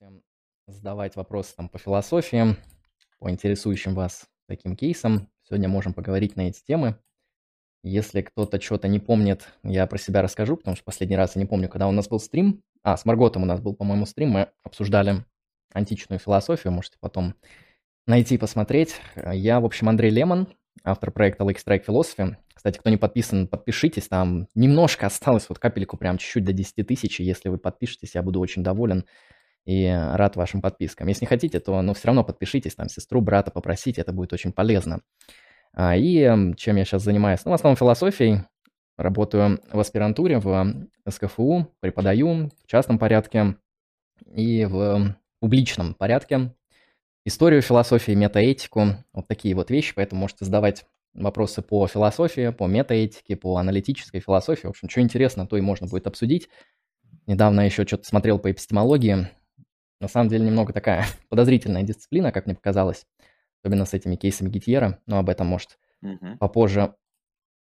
можете задавать вопросы там по философии, по интересующим вас таким кейсам. Сегодня можем поговорить на эти темы. Если кто-то что-то не помнит, я про себя расскажу, потому что последний раз я не помню, когда у нас был стрим. А, с Марготом у нас был, по-моему, стрим. Мы обсуждали античную философию, можете потом найти, посмотреть. Я, в общем, Андрей Лемон, автор проекта Lake Strike Philosophy. Кстати, кто не подписан, подпишитесь, там немножко осталось, вот капельку, прям чуть-чуть до 10 тысяч, если вы подпишетесь, я буду очень доволен и рад вашим подпискам. Если не хотите, то ну, все равно подпишитесь, там сестру, брата попросите, это будет очень полезно. А, и чем я сейчас занимаюсь? Ну, в основном философией. Работаю в аспирантуре, в СКФУ, преподаю в частном порядке и в публичном порядке. Историю философии, метаэтику, вот такие вот вещи, поэтому можете задавать вопросы по философии, по метаэтике, по аналитической философии. В общем, что интересно, то и можно будет обсудить. Недавно еще что-то смотрел по эпистемологии. На самом деле немного такая подозрительная дисциплина, как мне показалось. Особенно с этими кейсами Гитьера. Но об этом, может, угу. попозже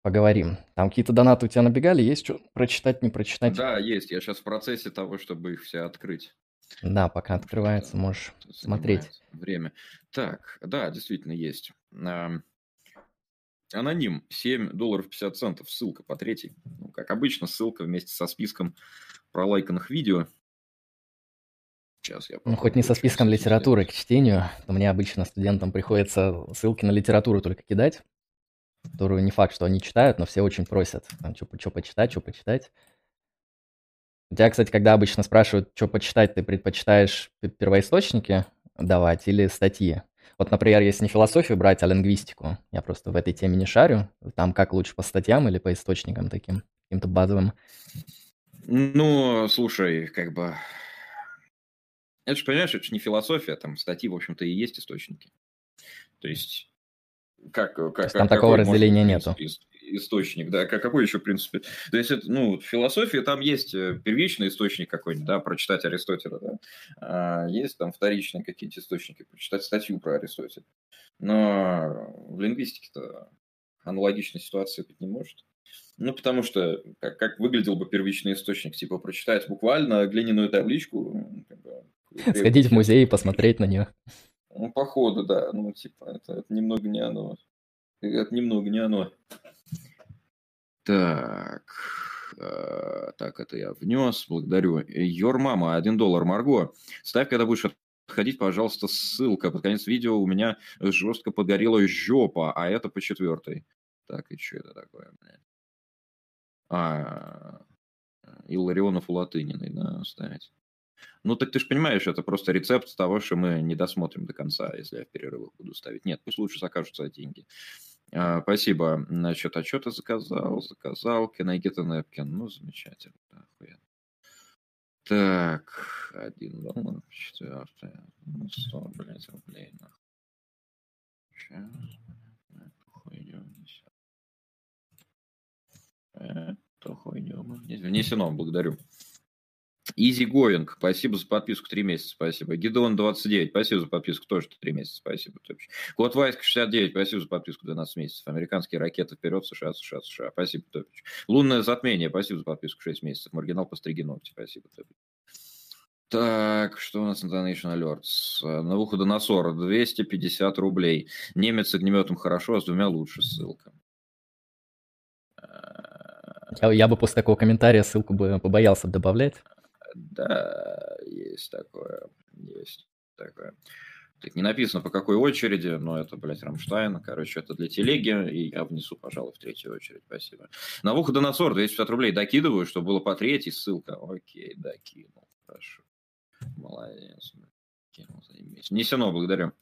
поговорим. Там какие-то донаты у тебя набегали? Есть что прочитать, не прочитать? Да, есть. Я сейчас в процессе того, чтобы их все открыть. Да, пока открывается, можешь смотреть. Время. Так, да, действительно есть. Аноним, 7 долларов 50 центов, ссылка по третьей. Ну, как обычно, ссылка вместе со списком пролайканных видео. Сейчас я ну, хоть не со списком литературы к чтению, то мне обычно студентам приходится ссылки на литературу только кидать, которую не факт, что они читают, но все очень просят, что почитать, что почитать. У тебя, кстати, когда обычно спрашивают, что почитать, ты предпочитаешь первоисточники давать или статьи? Вот, например, если не философию брать, а лингвистику, я просто в этой теме не шарю, там как лучше по статьям или по источникам таким, каким-то базовым? Ну, слушай, как бы... Это же, понимаешь, это же не философия, там статьи, в общем-то, и есть источники. То есть, как... как, То есть там такого разделения нету источник, да, как, какой еще, в принципе, то есть, это, ну, в философии там есть э, первичный источник какой-нибудь, да, прочитать Аристотеля, да, а есть там вторичные какие-то источники, прочитать статью про Аристотеля, но в лингвистике-то аналогичной ситуации быть не может. Ну, потому что как, как выглядел бы первичный источник? Типа прочитать буквально глиняную табличку. Как бы, Сходить в музей и посмотреть на нее. Ну, походу, да. Ну, типа, это, это немного не оно. Это немного не оно. Так, э, так, это я внес, благодарю. Йор мама, 1 доллар, Марго. Ставь, когда будешь отходить, пожалуйста, ссылка. Под конец видео у меня жестко подгорела жопа, а это по четвертой. Так, и что это такое, блядь? А, Илларионов у Латыниной, да, ставить. Ну, так ты же понимаешь, это просто рецепт того, что мы не досмотрим до конца, если я в перерывах буду ставить. Нет, пусть лучше закажутся деньги. А, спасибо. А что ты заказал? Заказал. Can I get a napkin? Ну, замечательно. Охуенно. Так, один доллар, четвертый. Ну, 100, блядь, рублей. Нахуй. Сейчас. Эту хуйню внесем. Эту хуйню мы внесено, благодарю. Easy Going, спасибо за подписку, 3 месяца, спасибо. Гидеон 29, спасибо за подписку, тоже 3 месяца, спасибо. Кот Вайск 69, спасибо за подписку, 12 месяцев. Американские ракеты вперед, США, США, США, спасибо, Топич. Лунное затмение, спасибо за подписку, 6 месяцев. Маргинал постриги ногти, спасибо, Топич. Так, что у нас на Donation Alerts? На выхода на 40, 250 рублей. Немец с огнеметом хорошо, а с двумя лучше, ссылка. Я бы после такого комментария ссылку бы побоялся добавлять. Да, есть такое, есть такое. Так, не написано по какой очереди, но это, блядь, Рамштайн. Короче, это для телеги, и я внесу, пожалуй, в третью очередь. Спасибо. На выход на 40 250 рублей докидываю, чтобы было по третьей ссылка. Окей, докинул. Хорошо. Молодец. Кинул, заебись. Несено, благодарю.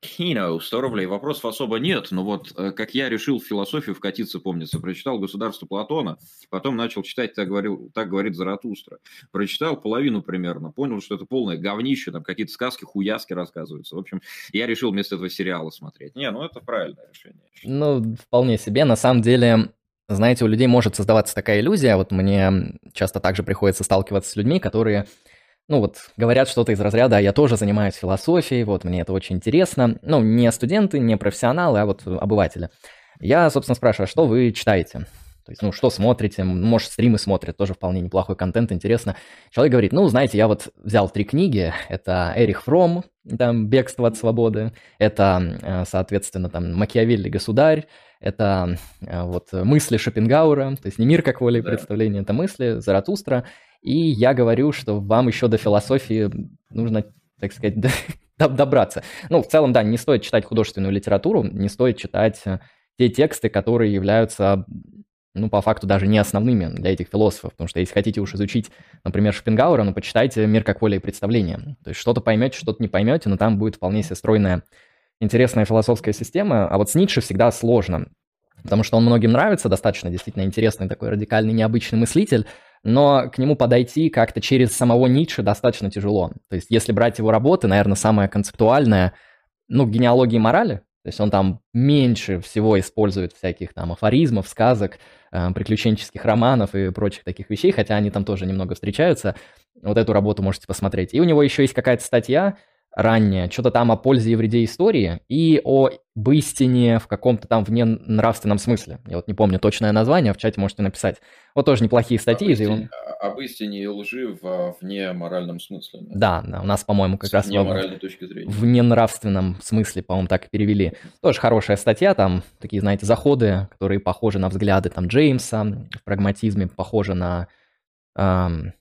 Кино, 100 рублей. Вопросов особо нет, но вот э, как я решил в философию вкатиться, помнится, прочитал «Государство Платона», потом начал читать «Так, говорил, так говорит Заратустра». Прочитал половину примерно, понял, что это полное говнище, там какие-то сказки, хуяски рассказываются. В общем, я решил вместо этого сериала смотреть. Не, ну это правильное решение. Ну, вполне себе. На самом деле, знаете, у людей может создаваться такая иллюзия, вот мне часто также приходится сталкиваться с людьми, которые ну вот говорят что-то из разряда, я тоже занимаюсь философией, вот мне это очень интересно. Ну, не студенты, не профессионалы, а вот обыватели. Я, собственно, спрашиваю, а что вы читаете? То есть, ну, что смотрите, может, стримы смотрят, тоже вполне неплохой контент, интересно. Человек говорит, ну, знаете, я вот взял три книги, это Эрих Фром, там, «Бегство от свободы», это, э, соответственно, там, «Макиавелли. Государь», это э, вот мысли Шопенгауэра, то есть не мир как воля и да. представление, это мысли Заратустра. И я говорю, что вам еще до философии нужно, так сказать, добраться. Ну, в целом, да, не стоит читать художественную литературу, не стоит читать э, те тексты, которые являются, ну, по факту даже не основными для этих философов, потому что если хотите уж изучить, например, Шопенгауэра, ну, почитайте «Мир как воля и представление». То есть что-то поймете, что-то не поймете, но там будет вполне себе стройная интересная философская система, а вот с Ницше всегда сложно, потому что он многим нравится, достаточно действительно интересный такой радикальный, необычный мыслитель, но к нему подойти как-то через самого Ницше достаточно тяжело. То есть если брать его работы, наверное, самая концептуальная, ну, генеалогии морали, то есть он там меньше всего использует всяких там афоризмов, сказок, э, приключенческих романов и прочих таких вещей, хотя они там тоже немного встречаются. Вот эту работу можете посмотреть. И у него еще есть какая-то статья, ранее, что-то там о пользе и вреде истории и о истине в каком-то там вне нравственном смысле. Я вот не помню точное название, в чате можете написать. Вот тоже неплохие статьи. Об истине, он... об истине и лжи в вне моральном смысле. Да, да, у нас, по-моему, как С раз вне моральной точки зрения. в ненравственном смысле, по-моему, так и перевели. Тоже хорошая статья, там такие, знаете, заходы, которые похожи на взгляды там Джеймса в прагматизме, похожи на эм,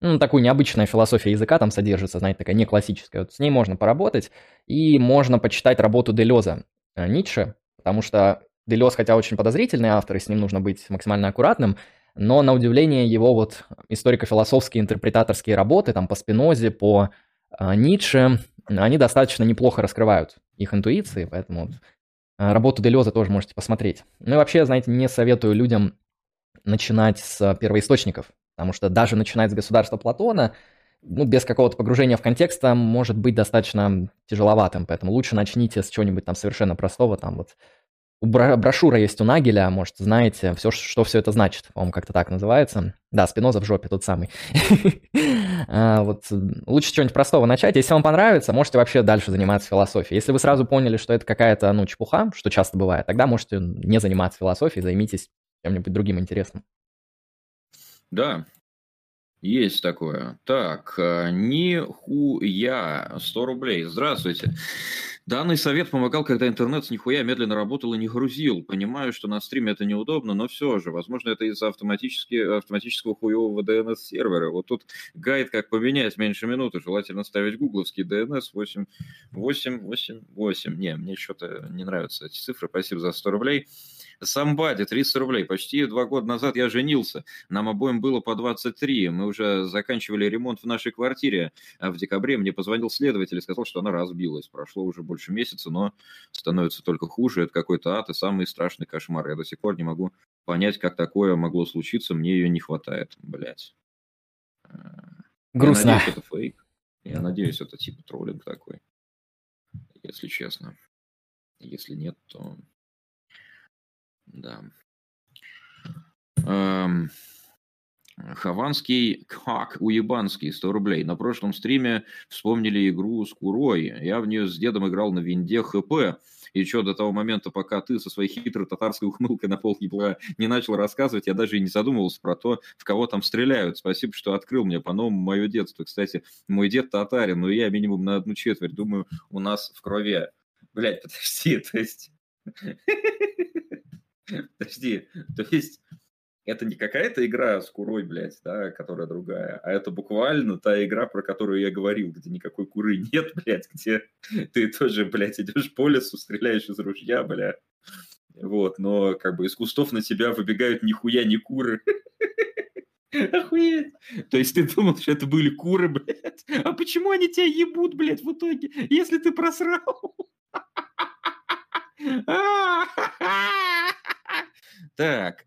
ну, такую необычная философия языка там содержится, знаете, такая не классическая. Вот с ней можно поработать, и можно почитать работу Делеза э, Ницше, потому что Делез, хотя очень подозрительный автор, и с ним нужно быть максимально аккуратным, но на удивление его вот историко-философские интерпретаторские работы, там по Спинозе, по э, Ницше, они достаточно неплохо раскрывают их интуиции, поэтому вот, э, работу Делеза тоже можете посмотреть. Ну и вообще, знаете, не советую людям начинать с первоисточников, Потому что даже начинать с государства Платона, ну, без какого-то погружения в контекст, может быть достаточно тяжеловатым. Поэтому лучше начните с чего-нибудь там совершенно простого. Там вот брошюра есть у Нагеля, может, знаете, все, что все это значит. По-моему, как-то так называется. Да, Спиноза в жопе, тот самый. А, вот лучше чего-нибудь простого начать. Если вам понравится, можете вообще дальше заниматься философией. Если вы сразу поняли, что это какая-то, ну, чепуха, что часто бывает, тогда можете не заниматься философией, займитесь чем-нибудь другим интересным. Да, есть такое. Так, э, нихуя, 100 рублей. Здравствуйте. Данный совет помогал, когда интернет с нихуя медленно работал и не грузил. Понимаю, что на стриме это неудобно, но все же. Возможно, это из-за автоматически, автоматического хуевого DNS-сервера. Вот тут гайд, как поменять меньше минуты. Желательно ставить гугловский DNS 8, 8, 8, 8. Не, мне что-то не нравятся эти цифры. Спасибо за 100 рублей. Самбади, 300 рублей. Почти два года назад я женился. Нам обоим было по 23. Мы уже заканчивали ремонт в нашей квартире. А в декабре мне позвонил следователь и сказал, что она разбилась. Прошло уже больше месяца, но становится только хуже. Это какой-то ад и самый страшный кошмар. Я до сих пор не могу понять, как такое могло случиться. Мне ее не хватает. Блять. Грустно. Я надеюсь, это фейк. Я надеюсь, это типа троллинг такой. Если честно. Если нет, то да. Эм, Хованский как уебанский, 100 рублей. На прошлом стриме вспомнили игру с Курой. Я в нее с дедом играл на винде ХП. И что, до того момента, пока ты со своей хитрой татарской ухмылкой на пол не начал рассказывать, я даже и не задумывался про то, в кого там стреляют. Спасибо, что открыл мне по-новому мое детство. Кстати, мой дед татарин, но я минимум на одну четверть. Думаю, у нас в крови. Блять, подожди, то есть... Подожди, то есть это не какая-то игра с курой, блядь, да, которая другая, а это буквально та игра, про которую я говорил, где никакой куры нет, блядь, где ты тоже, блядь, идешь по лесу, стреляешь из ружья, бля. Вот, но как бы из кустов на тебя выбегают нихуя не куры. Охуеть. То есть ты думал, что это были куры, блядь? А почему они тебя ебут, блядь, в итоге, если ты просрал? Так.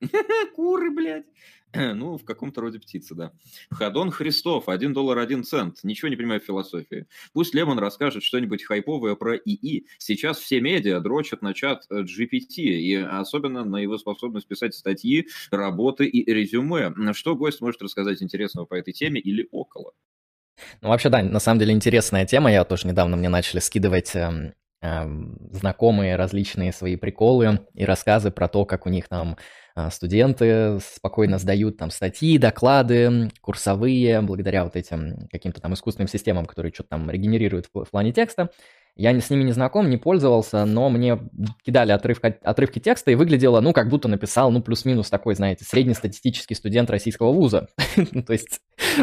Куры, блядь. Ну, в каком-то роде птицы, да. Хадон Христов, 1 доллар 1 цент. Ничего не понимаю в философии. Пусть Лемон расскажет что-нибудь хайповое про ИИ. Сейчас все медиа дрочат на чат GPT, и особенно на его способность писать статьи, работы и резюме. Что гость может рассказать интересного по этой теме или около? Ну, вообще, да, на самом деле интересная тема. Я тоже недавно мне начали скидывать эм, знакомые различные свои приколы и рассказы про то, как у них там а, студенты спокойно сдают там статьи, доклады, курсовые, благодаря вот этим каким-то там искусственным системам, которые что-то там регенерируют в плане текста. Я с ними не знаком, не пользовался, но мне кидали отрывка, отрывки текста и выглядело, ну, как будто написал, ну, плюс-минус такой, знаете, среднестатистический студент российского вуза. То есть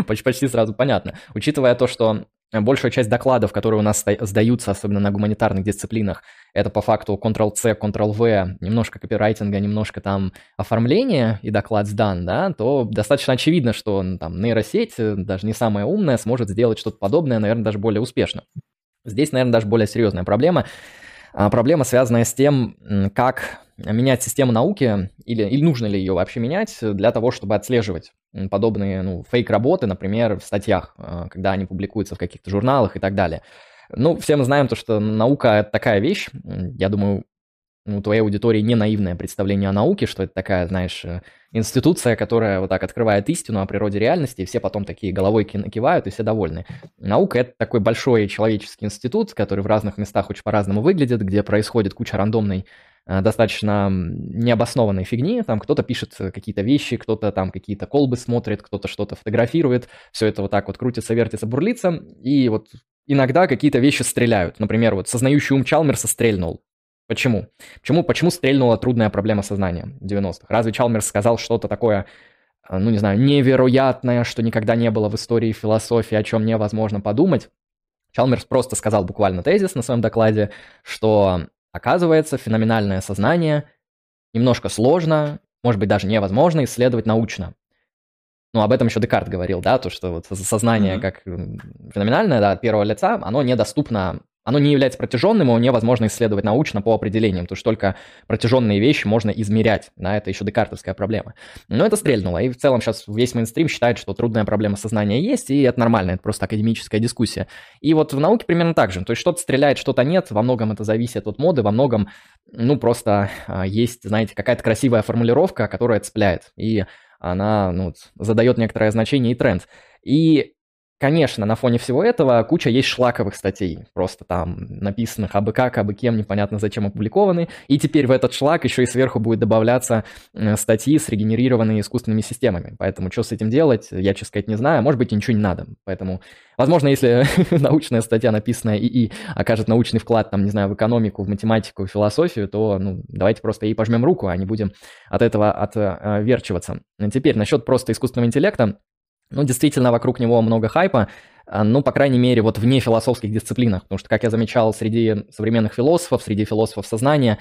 почти сразу понятно. Учитывая то, что большая часть докладов, которые у нас сдаются, особенно на гуманитарных дисциплинах, это по факту Ctrl-C, Ctrl-V, немножко копирайтинга, немножко там оформления, и доклад сдан, да, то достаточно очевидно, что там нейросеть, э, даже не самая умная, сможет сделать что-то подобное, наверное, даже более успешно. Здесь, наверное, даже более серьезная проблема. А, проблема, связанная с тем, как менять систему науки, или, или нужно ли ее вообще менять для того, чтобы отслеживать подобные ну, фейк-работы, например, в статьях, а, когда они публикуются в каких-то журналах и так далее. Ну, все мы знаем то, что наука – это такая вещь, я думаю, у твоей аудитории не наивное представление о науке, что это такая, знаешь, э, институция, которая вот так открывает истину о природе реальности, и все потом такие головой кивают, и все довольны. Наука — это такой большой человеческий институт, который в разных местах очень по-разному выглядит, где происходит куча рандомной э, достаточно необоснованной фигни, там кто-то пишет какие-то вещи, кто-то там какие-то колбы смотрит, кто-то что-то фотографирует, все это вот так вот крутится, вертится, бурлится, и вот иногда какие-то вещи стреляют. Например, вот сознающий ум Чалмерса стрельнул. Почему? Почему, почему стрельнула трудная проблема сознания в 90-х? Разве Чалмерс сказал что-то такое, э, ну не знаю, невероятное, что никогда не было в истории философии, о чем невозможно подумать? Чалмерс просто сказал буквально тезис на своем докладе, что, оказывается, феноменальное сознание немножко сложно, может быть, даже невозможно исследовать научно. Ну, об этом еще Декарт говорил, да, то, что вот сознание mm-hmm. как феноменальное, да, от первого лица, оно недоступно оно не является протяженным, его невозможно исследовать научно по определениям, потому что только протяженные вещи можно измерять, да, это еще декартовская проблема. Но это стрельнуло, и в целом сейчас весь мейнстрим считает, что трудная проблема сознания есть, и это нормально, это просто академическая дискуссия. И вот в науке примерно так же, то есть что-то стреляет, что-то нет, во многом это зависит от моды, во многом, ну, просто а, есть, знаете, какая-то красивая формулировка, которая цепляет, и она, ну, задает некоторое значение и тренд. И Конечно, на фоне всего этого куча есть шлаковых статей, просто там написанных абы как, абы кем, непонятно зачем опубликованы, и теперь в этот шлак еще и сверху будет добавляться э, статьи, срегенерированные искусственными системами. Поэтому что с этим делать, я, честно сказать, не знаю, может быть, ничего не надо. Поэтому, возможно, если научная статья, написанная ИИ, окажет научный вклад, там, не знаю, в экономику, в математику, в философию, то, ну, давайте просто ей пожмем руку, а не будем от этого отверчиваться. Теперь, насчет просто искусственного интеллекта, ну, действительно, вокруг него много хайпа, а, ну, по крайней мере, вот вне философских дисциплинах, потому что, как я замечал, среди современных философов, среди философов сознания,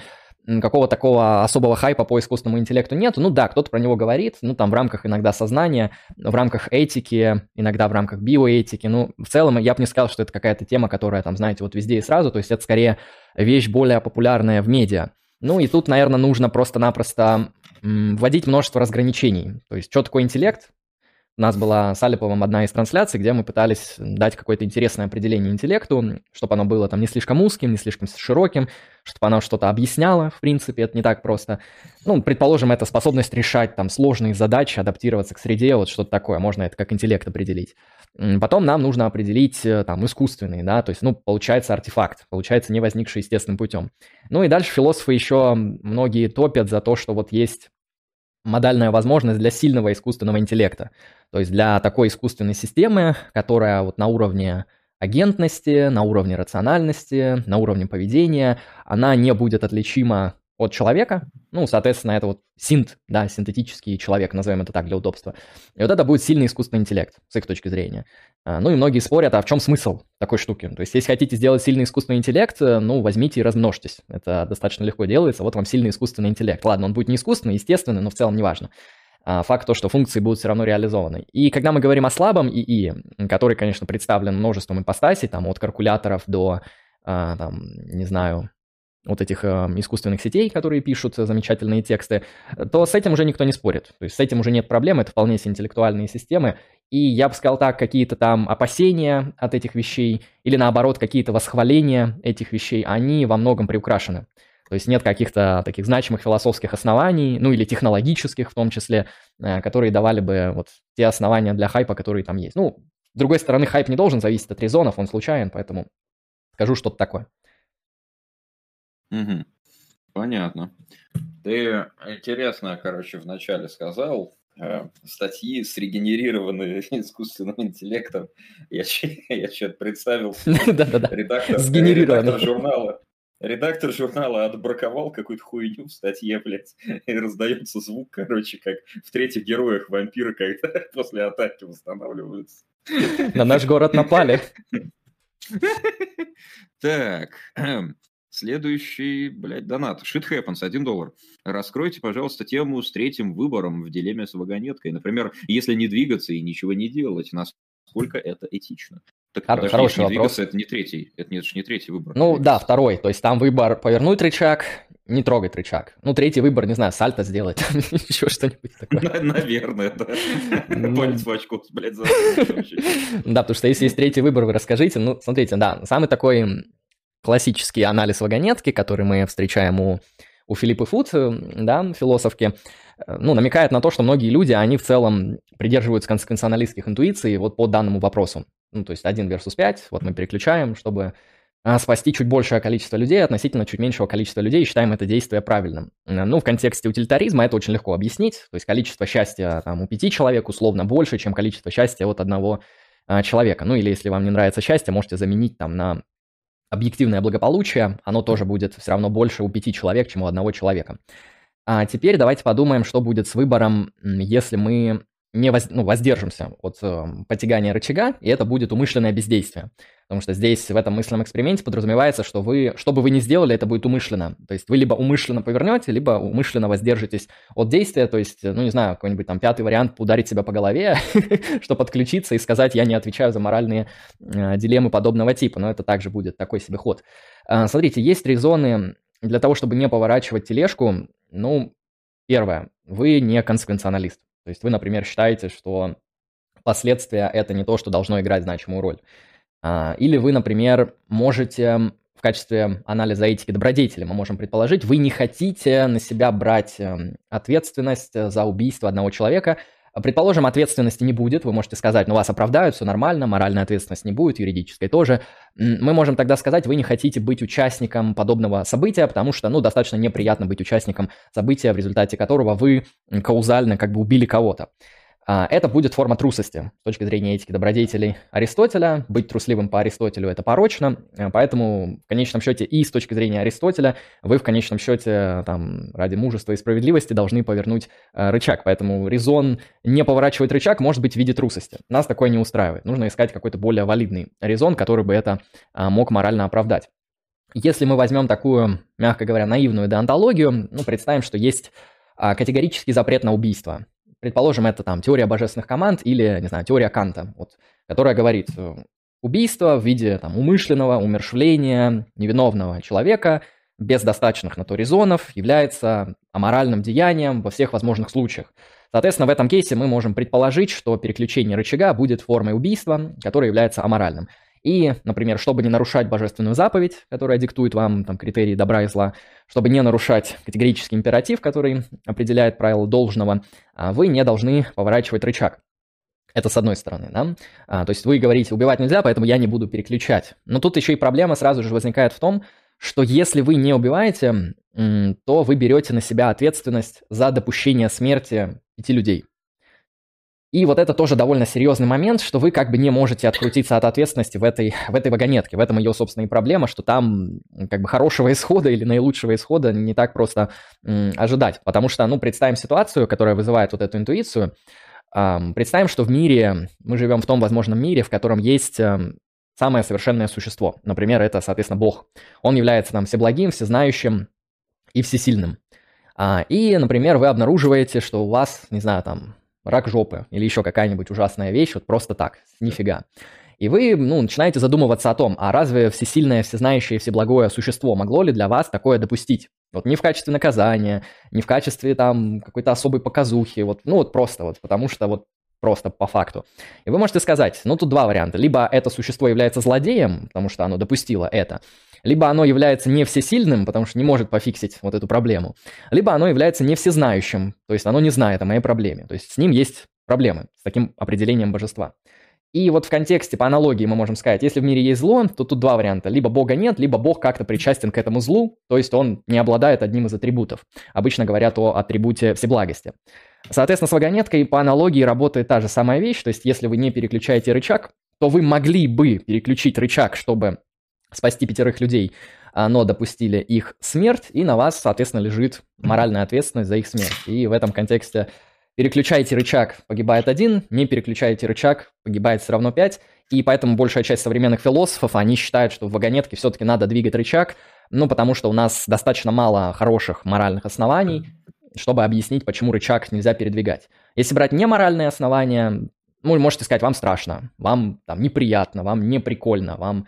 какого такого особого хайпа по искусственному интеллекту нет. Ну да, кто-то про него говорит, ну там в рамках иногда сознания, в рамках этики, иногда в рамках биоэтики. Ну, в целом я бы не сказал, что это какая-то тема, которая там, знаете, вот везде и сразу, то есть это скорее вещь более популярная в медиа. Ну и тут, наверное, нужно просто-напросто вводить множество разграничений. То есть, что такое интеллект, у нас была с Алиповым одна из трансляций, где мы пытались дать какое-то интересное определение интеллекту, чтобы оно было там не слишком узким, не слишком широким, чтобы оно что-то объясняло, в принципе, это не так просто. Ну, предположим, это способность решать там сложные задачи, адаптироваться к среде, вот что-то такое, можно это как интеллект определить. Потом нам нужно определить э, там искусственный, да, то есть, ну, получается артефакт, получается не возникший естественным путем. Ну и дальше философы еще многие топят за то, что вот есть модальная возможность для сильного искусственного интеллекта. То есть для такой искусственной системы, которая вот на уровне агентности, на уровне рациональности, на уровне поведения, она не будет отличима от человека, ну, соответственно, это вот синт, да, синтетический человек, назовем это так для удобства. И вот это будет сильный искусственный интеллект, с их точки зрения. А, ну и многие спорят, а в чем смысл такой штуки? То есть, если хотите сделать сильный искусственный интеллект, э, ну, возьмите и размножьтесь. Это достаточно легко делается, вот вам сильный искусственный интеллект. Ладно, он будет не искусственный, естественный, но в целом неважно. А, факт то, что функции будут все равно реализованы. И когда мы говорим о слабом ИИ, который, конечно, представлен множеством ипостасей, там, от калькуляторов до, а, там, не знаю, вот этих э, искусственных сетей, которые пишут замечательные тексты, то с этим уже никто не спорит. То есть с этим уже нет проблем, это вполне себе интеллектуальные системы. И я бы сказал так, какие-то там опасения от этих вещей или наоборот какие-то восхваления этих вещей, они во многом приукрашены. То есть нет каких-то таких значимых философских оснований, ну или технологических в том числе, э, которые давали бы вот те основания для хайпа, которые там есть. Ну, с другой стороны, хайп не должен зависеть от резонов, он случайен, поэтому скажу что-то такое. Угу. Понятно. Ты интересно, короче, вначале сказал, э, статьи срегенерированные искусственным интеллектом. Я, я что-то представил. Да-да-да. Редактор, редактор журнала. Редактор журнала отбраковал какую-то хуйню в статье, блядь, и раздается звук, короче, как в третьих героях вампиры когда после атаки восстанавливаются. На наш город напали. Так, Следующий, блядь, донат. Shit happens, 1 доллар. Раскройте, пожалуйста, тему с третьим выбором в дилемме с вагонеткой. Например, если не двигаться и ничего не делать, насколько это этично? Так, Хор- подожди, хороший не вопрос. двигаться, это не третий, это, нет, это не третий выбор. Ну да, второй. То есть там выбор повернуть рычаг, не трогать рычаг. Ну, третий выбор, не знаю, сальто сделать, еще что-нибудь такое. Наверное, да. Палец в очко, блядь, Да, потому что если есть третий выбор, вы расскажите. Ну, смотрите, да, самый такой классический анализ вагонетки, который мы встречаем у, у Филиппа Фуд, э, да, философки, э, ну, намекает на то, что многие люди, они в целом придерживаются конституционалистских интуиций вот по данному вопросу. Ну, то есть 1 versus 5, вот мы переключаем, чтобы а, спасти чуть большее количество людей относительно чуть меньшего количества людей и считаем это действие правильным. Э, ну, в контексте утилитаризма это очень легко объяснить. То есть количество счастья там, у пяти человек условно больше, чем количество счастья от одного а, человека. Ну, или если вам не нравится счастье, можете заменить там на объективное благополучие, оно тоже будет все равно больше у пяти человек, чем у одного человека. А теперь давайте подумаем, что будет с выбором, если мы не воз, ну, воздержимся от э, потягания рычага, и это будет умышленное бездействие. Потому что здесь в этом мысленном эксперименте подразумевается, что вы, что бы вы ни сделали, это будет умышленно. То есть вы либо умышленно повернете, либо умышленно воздержитесь от действия. То есть, ну не знаю, какой-нибудь там пятый вариант ударить себя по голове, чтобы подключиться и сказать, я не отвечаю за моральные э, дилеммы подобного типа. Но это также будет такой себе ход. Э, смотрите, есть резоны для того, чтобы не поворачивать тележку. Ну, первое, вы не консеквенционалист. То есть вы, например, считаете, что последствия – это не то, что должно играть значимую роль. А, или вы, например, можете в качестве анализа этики добродетели, мы можем предположить, вы не хотите на себя брать эм, ответственность за убийство одного человека. Предположим, ответственности не будет, вы можете сказать, ну вас оправдают, все нормально, моральная ответственность не будет, юридической тоже. Мы можем тогда сказать, вы не хотите быть участником подобного события, потому что, ну, достаточно неприятно быть участником события, в результате которого вы каузально как бы убили кого-то. А, это будет форма трусости с точки зрения этики добродетелей Аристотеля. Быть трусливым по Аристотелю – это порочно, а, поэтому в конечном счете и с точки зрения Аристотеля вы в конечном счете там, ради мужества и справедливости должны повернуть а, рычаг. Поэтому резон не поворачивать рычаг может быть в виде трусости. Нас такое не устраивает. Нужно искать какой-то более валидный резон, который бы это мог морально оправдать. Если мы возьмем такую, мягко говоря, наивную деонтологию, ну, представим, что есть категорический запрет на убийство. Предположим, это там теория божественных команд или, не знаю, теория Канта, вот, которая говорит, э, убийство в виде там, умышленного умершвления невиновного человека без достаточных на то резонов является аморальным деянием во всех возможных случаях. Соответственно, в этом кейсе мы можем предположить, что переключение рычага будет формой убийства, которое является аморальным. И, например, чтобы не нарушать божественную заповедь, которая диктует вам там, критерии добра и зла, чтобы не нарушать категорический императив, который определяет правила должного, а, вы не должны поворачивать рычаг. Это с одной стороны, да? А, то есть вы говорите, убивать нельзя, поэтому я не буду переключать. Но тут еще и проблема сразу же возникает в том, что если вы не убиваете, то вы берете на себя ответственность за допущение смерти пяти людей. И вот это тоже довольно серьезный момент, что вы как бы не можете открутиться от ответственности в этой, в этой вагонетке. В этом ее, собственно, и проблема, что там как бы хорошего исхода или наилучшего исхода не так просто м, ожидать. Потому что, ну, представим ситуацию, которая вызывает вот эту интуицию. Эм, представим, что в мире, мы живем в том возможном мире, в котором есть эм, самое совершенное существо. Например, это, соответственно, Бог. Он является нам всеблагим, всезнающим и всесильным. А, и, например, вы обнаруживаете, что у вас, не знаю, там, рак жопы или еще какая-нибудь ужасная вещь, вот просто так, нифига. И вы ну, начинаете задумываться о том, а разве всесильное, всезнающее, всеблагое существо могло ли для вас такое допустить? Вот не в качестве наказания, не в качестве там какой-то особой показухи, вот, ну вот просто вот, потому что вот просто по факту. И вы можете сказать, ну тут два варианта. Либо это существо является злодеем, потому что оно допустило это, либо оно является не всесильным, потому что не может пофиксить вот эту проблему, либо оно является не всезнающим, то есть оно не знает о моей проблеме, то есть с ним есть проблемы, с таким определением божества. И вот в контексте, по аналогии мы можем сказать, если в мире есть зло, то тут два варианта. Либо Бога нет, либо Бог как-то причастен к этому злу, то есть он не обладает одним из атрибутов. Обычно говорят о атрибуте всеблагости. Соответственно, с вагонеткой по аналогии работает та же самая вещь, то есть если вы не переключаете рычаг, то вы могли бы переключить рычаг, чтобы спасти пятерых людей, но допустили их смерть, и на вас, соответственно, лежит моральная ответственность за их смерть. И в этом контексте переключаете рычаг, погибает один, не переключаете рычаг, погибает все равно пять, и поэтому большая часть современных философов, они считают, что в вагонетке все-таки надо двигать рычаг, ну, потому что у нас достаточно мало хороших моральных оснований, чтобы объяснить, почему рычаг нельзя передвигать. Если брать неморальные основания, ну, можете сказать, вам страшно, вам там неприятно, вам не прикольно, вам,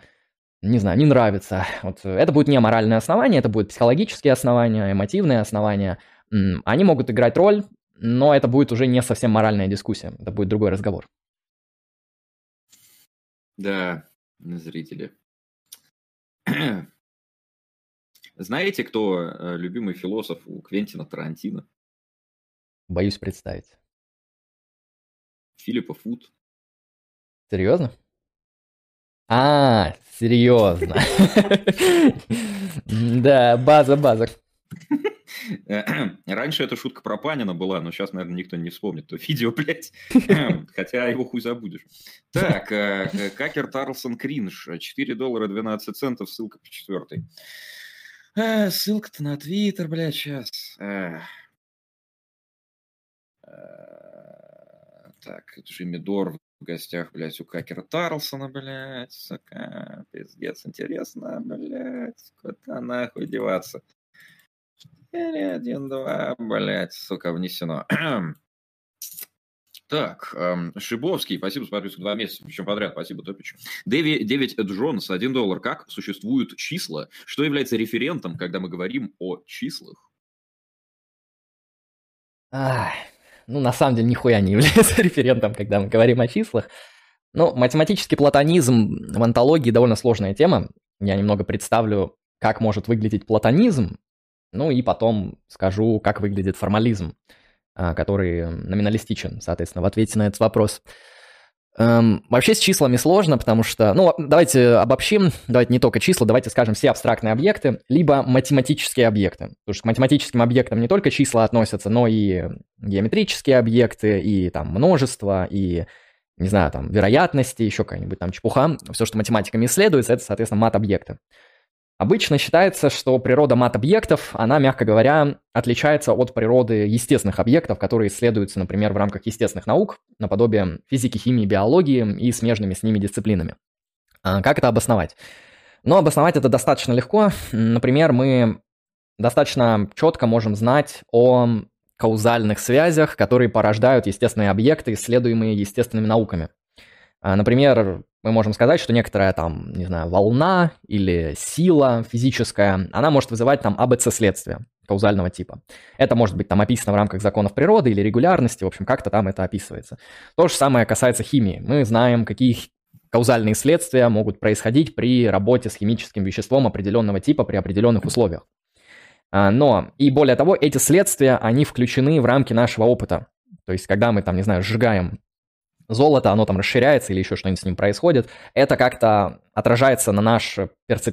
не знаю, не нравится. Вот это будет не моральное основание, это будут психологические основания, эмотивные основания. Они могут играть роль, но это будет уже не совсем моральная дискуссия, это будет другой разговор. Да, зрители. Знаете, кто э, любимый философ у Квентина Тарантино? Боюсь представить. Филиппа Фуд. Серьезно? А, серьезно. Да, база, база. Раньше эта шутка про Панина была, но сейчас, наверное, никто не вспомнит то видео, блядь. Хотя его хуй забудешь. Так, э, э, Какер Тарлсон Кринж. 4 доллара 12 центов, ссылка по четвертой. Э, ссылка-то на Твиттер, блядь, сейчас. Так, Джимми Дор в гостях, блядь, у Какера Тарлсона, блядь, сука, пиздец, интересно, блядь, куда нахуй деваться. Или один, два, блядь, сука, внесено. Так, эм, Шибовский, спасибо за подписку два месяца, причем подряд, спасибо, Топич. Дэви, Дэвид Джонс, один доллар. Как существуют числа? Что является референтом, когда мы говорим о числах? Ах, ну, на самом деле, нихуя не является референтом, когда мы говорим о числах. Ну, математический платонизм в антологии довольно сложная тема. Я немного представлю, как может выглядеть платонизм, ну и потом скажу, как выглядит формализм, а, который номиналистичен, соответственно, в ответе на этот вопрос. Эм, вообще с числами сложно, потому что, ну, давайте обобщим, давайте не только числа, давайте скажем все абстрактные объекты, либо математические объекты. Потому что к математическим объектам не только числа относятся, но и геометрические объекты, и там множество, и, не знаю, там вероятности, еще какая-нибудь там чепуха. Все, что математиками исследуется, это, соответственно, мат-объекты. Обычно считается, что природа мат-объектов, она, мягко говоря, отличается от природы естественных объектов, которые исследуются, например, в рамках естественных наук, наподобие физики, химии, биологии и смежными с ними дисциплинами. А как это обосновать? Ну, обосновать это достаточно легко. Например, мы достаточно четко можем знать о каузальных связях, которые порождают естественные объекты, исследуемые естественными науками. А, например, мы можем сказать, что некоторая там, не знаю, волна или сила физическая, она может вызывать там АБЦ-следствие каузального типа. Это может быть там описано в рамках законов природы или регулярности, в общем, как-то там это описывается. То же самое касается химии. Мы знаем, какие каузальные следствия могут происходить при работе с химическим веществом определенного типа при определенных условиях. А, но, и более того, эти следствия, они включены в рамки нашего опыта. То есть, когда мы там, не знаю, сжигаем золото, оно там расширяется или еще что-нибудь с ним происходит, это как-то отражается на, наш,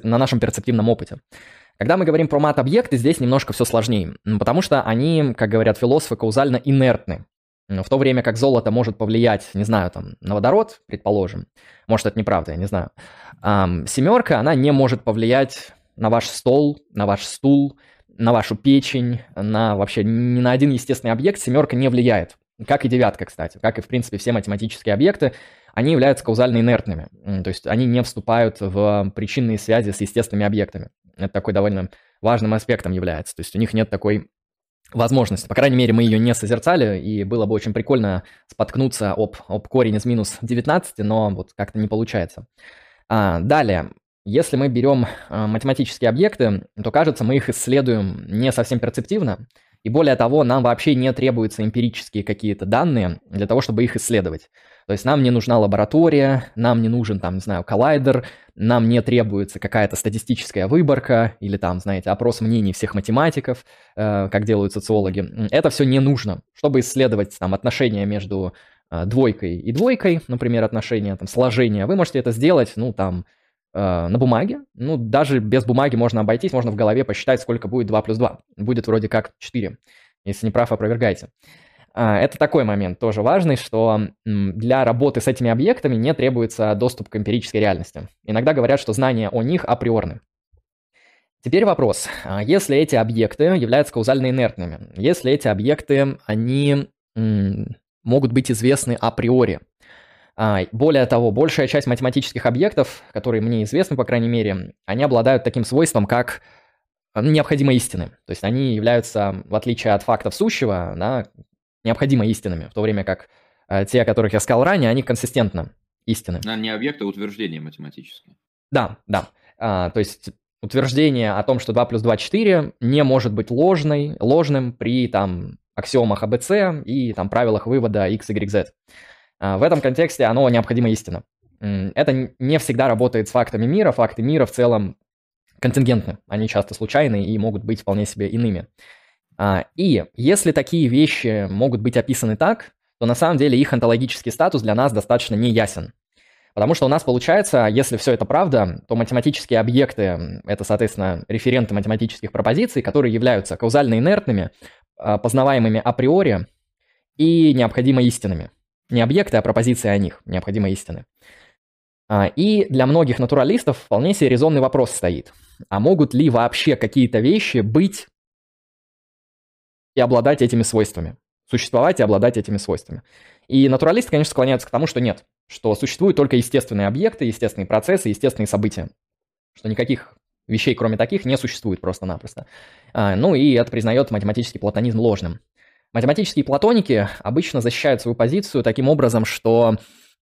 на нашем перцептивном опыте. Когда мы говорим про мат-объекты, здесь немножко все сложнее, потому что они, как говорят философы, каузально инертны. В то время как золото может повлиять, не знаю, там, на водород, предположим, может, это неправда, я не знаю, эм, семерка, она не может повлиять на ваш стол, на ваш стул, на вашу печень, на вообще ни на один естественный объект семерка не влияет. Как и девятка, кстати, как и, в принципе, все математические объекты, они являются каузально инертными. То есть они не вступают в причинные связи с естественными объектами. Это такой довольно важным аспектом является. То есть у них нет такой возможности. По крайней мере, мы ее не созерцали, и было бы очень прикольно споткнуться об, об корень из минус 19, но вот как-то не получается. А, далее, если мы берем а, математические объекты, то кажется, мы их исследуем не совсем перцептивно, и более того, нам вообще не требуются эмпирические какие-то данные для того, чтобы их исследовать. То есть нам не нужна лаборатория, нам не нужен, там, не знаю, коллайдер, нам не требуется какая-то статистическая выборка или там, знаете, опрос мнений всех математиков, э, как делают социологи. Это все не нужно. Чтобы исследовать там отношения между двойкой и двойкой, например, отношения, там, сложения, вы можете это сделать, ну, там, на бумаге. Ну, даже без бумаги можно обойтись, можно в голове посчитать, сколько будет 2 плюс 2. Будет вроде как 4. Если не прав, опровергайте. Это такой момент тоже важный, что для работы с этими объектами не требуется доступ к эмпирической реальности. Иногда говорят, что знания о них априорны. Теперь вопрос. А если эти объекты являются каузально инертными, если эти объекты, они могут быть известны априори, а, более того, большая часть математических объектов, которые мне известны, по крайней мере, они обладают таким свойством, как необходимой истины. То есть они являются, в отличие от фактов сущего, да, необходимо истинными, в то время как э, те, о которых я сказал ранее, они консистентно истины. А не объекты, а утверждения математические. Да, да. А, то есть утверждение о том, что 2 плюс 2 – 4, не может быть ложной, ложным при там, аксиомах АБЦ и там, правилах вывода x, y, z. А, в этом контексте оно необходимо истина. Это не всегда работает с фактами мира. Факты мира в целом контингентны. Они часто случайны и могут быть вполне себе иными. А, и если такие вещи могут быть описаны так, то на самом деле их онтологический статус для нас достаточно неясен. Потому что у нас получается, если все это правда, то математические объекты – это, соответственно, референты математических пропозиций, которые являются каузально инертными, а, познаваемыми априори и необходимо истинными. Не объекты, а пропозиции о них, необходимо истины. А, и для многих натуралистов вполне себе резонный вопрос стоит. А могут ли вообще какие-то вещи быть и обладать этими свойствами? Существовать и обладать этими свойствами? И натуралисты, конечно, склоняются к тому, что нет, что существуют только естественные объекты, естественные процессы, естественные события, что никаких вещей, кроме таких, не существует просто-напросто. А, ну и это признает математический платонизм ложным. Математические платоники обычно защищают свою позицию таким образом, что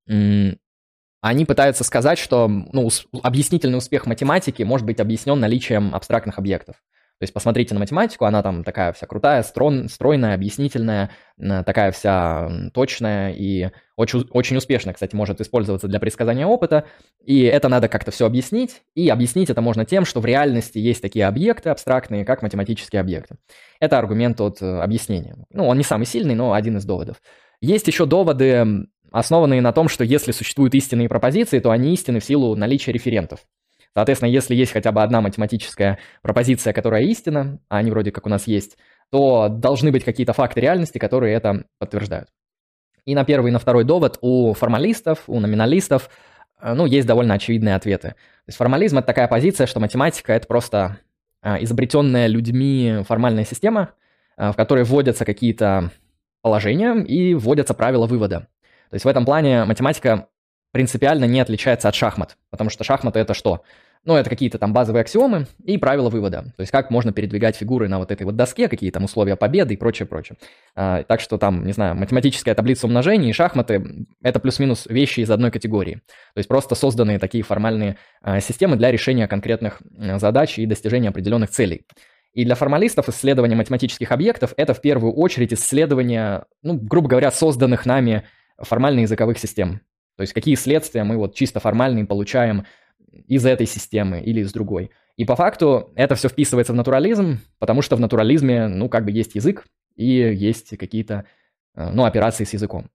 они пытаются сказать, что ну, объяснительный успех математики может быть объяснен наличием абстрактных объектов. То есть посмотрите на математику, она там такая вся крутая, строн, стройная, объяснительная, такая вся точная и очень, очень успешно, кстати, может использоваться для предсказания опыта. И это надо как-то все объяснить. И объяснить это можно тем, что в реальности есть такие объекты абстрактные, как математические объекты. Это аргумент от э, объяснения. Ну, он не самый сильный, но один из доводов. Есть еще доводы, основанные на том, что если существуют истинные пропозиции, то они истинны в силу наличия референтов. Соответственно, если есть хотя бы одна математическая пропозиция, которая истина, а они вроде как у нас есть, то должны быть какие-то факты реальности, которые это подтверждают. И на первый и на второй довод у формалистов, у номиналистов, э, ну, есть довольно очевидные ответы. То есть формализм – это такая позиция, что математика – это просто э, изобретенная людьми формальная система, э, в которой вводятся какие-то положения и вводятся правила вывода. То есть в этом плане математика принципиально не отличается от шахмат, потому что шахматы это что? Ну, это какие-то там базовые аксиомы и правила вывода. То есть как можно передвигать фигуры на вот этой вот доске, какие там условия победы и прочее, прочее. А, так что там, не знаю, математическая таблица умножений и шахматы – это плюс-минус вещи из одной категории. То есть просто созданные такие формальные а, системы для решения конкретных а, задач и достижения определенных целей. И для формалистов исследование математических объектов – это в первую очередь исследование, ну, грубо говоря, созданных нами формально-языковых систем. То есть какие следствия мы вот чисто формальные получаем из этой системы или из другой. И по факту это все вписывается в натурализм, потому что в натурализме, ну, как бы есть язык и есть какие-то, э, ну, операции с языком.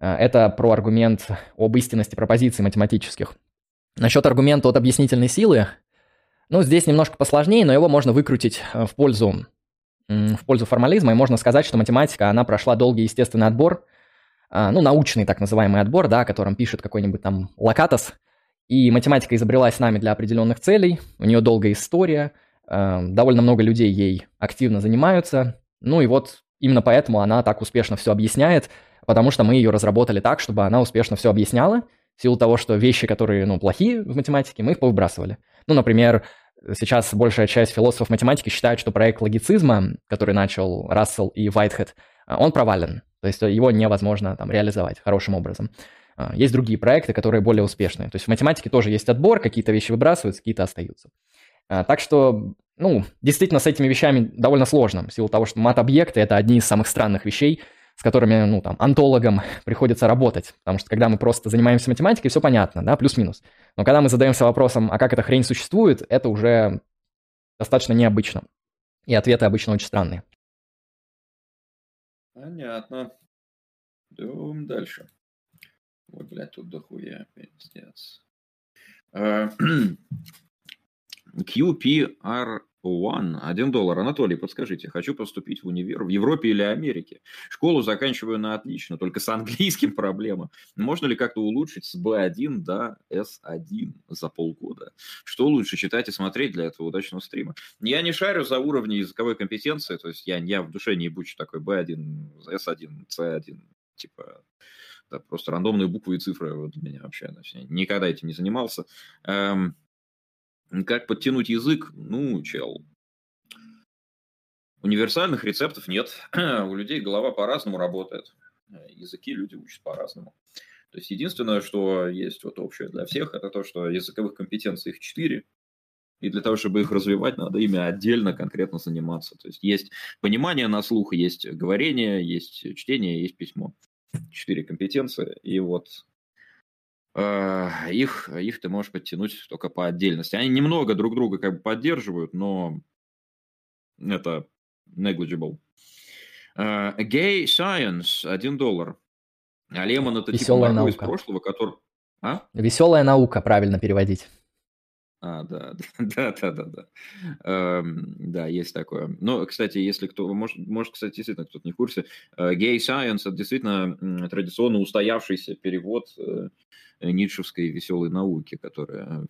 Э, это про аргумент об истинности пропозиций математических. Насчет аргумента от объяснительной силы, ну, здесь немножко посложнее, но его можно выкрутить э, в пользу, в пользу формализма, и можно сказать, что математика, она прошла долгий естественный отбор, ну, научный так называемый отбор, да, о котором пишет какой-нибудь там Локатос. И математика изобрелась нами для определенных целей, у нее долгая история, а, довольно много людей ей активно занимаются. Ну и вот именно поэтому она так успешно все объясняет, потому что мы ее разработали так, чтобы она успешно все объясняла, в силу того, что вещи, которые, ну, плохие в математике, мы их повыбрасывали. Ну, например, сейчас большая часть философов математики считают, что проект логицизма, который начал Рассел и Вайтхед, он провален. То есть его невозможно там реализовать хорошим образом. А, есть другие проекты, которые более успешные. То есть в математике тоже есть отбор, какие-то вещи выбрасываются, какие-то остаются. А, так что, ну, действительно с этими вещами довольно сложно, в силу того, что мат-объекты — это одни из самых странных вещей, с которыми, ну, там, антологам приходится работать. Потому что когда мы просто занимаемся математикой, все понятно, да, плюс-минус. Но когда мы задаемся вопросом, а как эта хрень существует, это уже достаточно необычно. И ответы обычно очень странные. Понятно. Идем дальше. Ой, блядь, тут дохуя, пиздец. Э, QPR One, один доллар. Анатолий, подскажите, хочу поступить в универ в Европе или Америке. Школу заканчиваю на отлично, только с английским проблема. Можно ли как-то улучшить с B1 до S1 за полгода? Что лучше читать и смотреть для этого удачного стрима? Я не шарю за уровни языковой компетенции, то есть я, я в душе не бучу такой B1, S1, C1, типа да, просто рандомные буквы и цифры вот для меня вообще. Никогда этим не занимался. Эм, как подтянуть язык? Ну, чел. Универсальных рецептов нет. У людей голова по-разному работает. Языки люди учат по-разному. То есть единственное, что есть вот общее для всех, это то, что языковых компетенций их четыре, и для того, чтобы их развивать, надо ими отдельно конкретно заниматься. То есть есть понимание на слух, есть говорение, есть чтение, есть письмо. Четыре компетенции. И вот их, их ты можешь подтянуть только по отдельности. Они немного друг друга как бы поддерживают, но это negligible. Gay Science, 1 доллар. А Лемон это Веселая типа наука. из прошлого, который... А? Веселая наука, правильно переводить. А, да, да, да, да, да. Эм, да, есть такое. Но, кстати, если кто, может, может кстати, действительно кто-то не в курсе, э, gay science – это действительно традиционно устоявшийся перевод э, ницшевской веселой науки, которая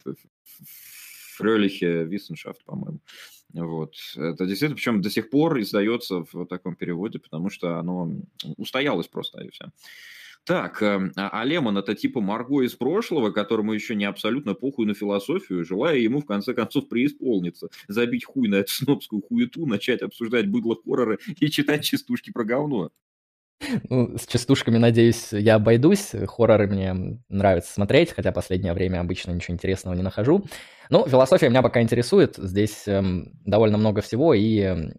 Фрёлихе Виссеншафт, по-моему. Вот. Это действительно, причем до сих пор издается в таком переводе, потому что оно устоялось просто, и все. Так, э, а а Лемон это типа Марго из прошлого, которому еще не абсолютно похуй на философию, желая ему в конце концов преисполниться, забить хуй на эту снобскую хуету, начать обсуждать быдло-хорроры и читать частушки про говно. Ну, с частушками, надеюсь, я обойдусь. Хорроры мне нравится смотреть, хотя последнее время обычно ничего интересного не нахожу. Ну, философия меня пока интересует. Здесь эм, довольно много всего, и эм,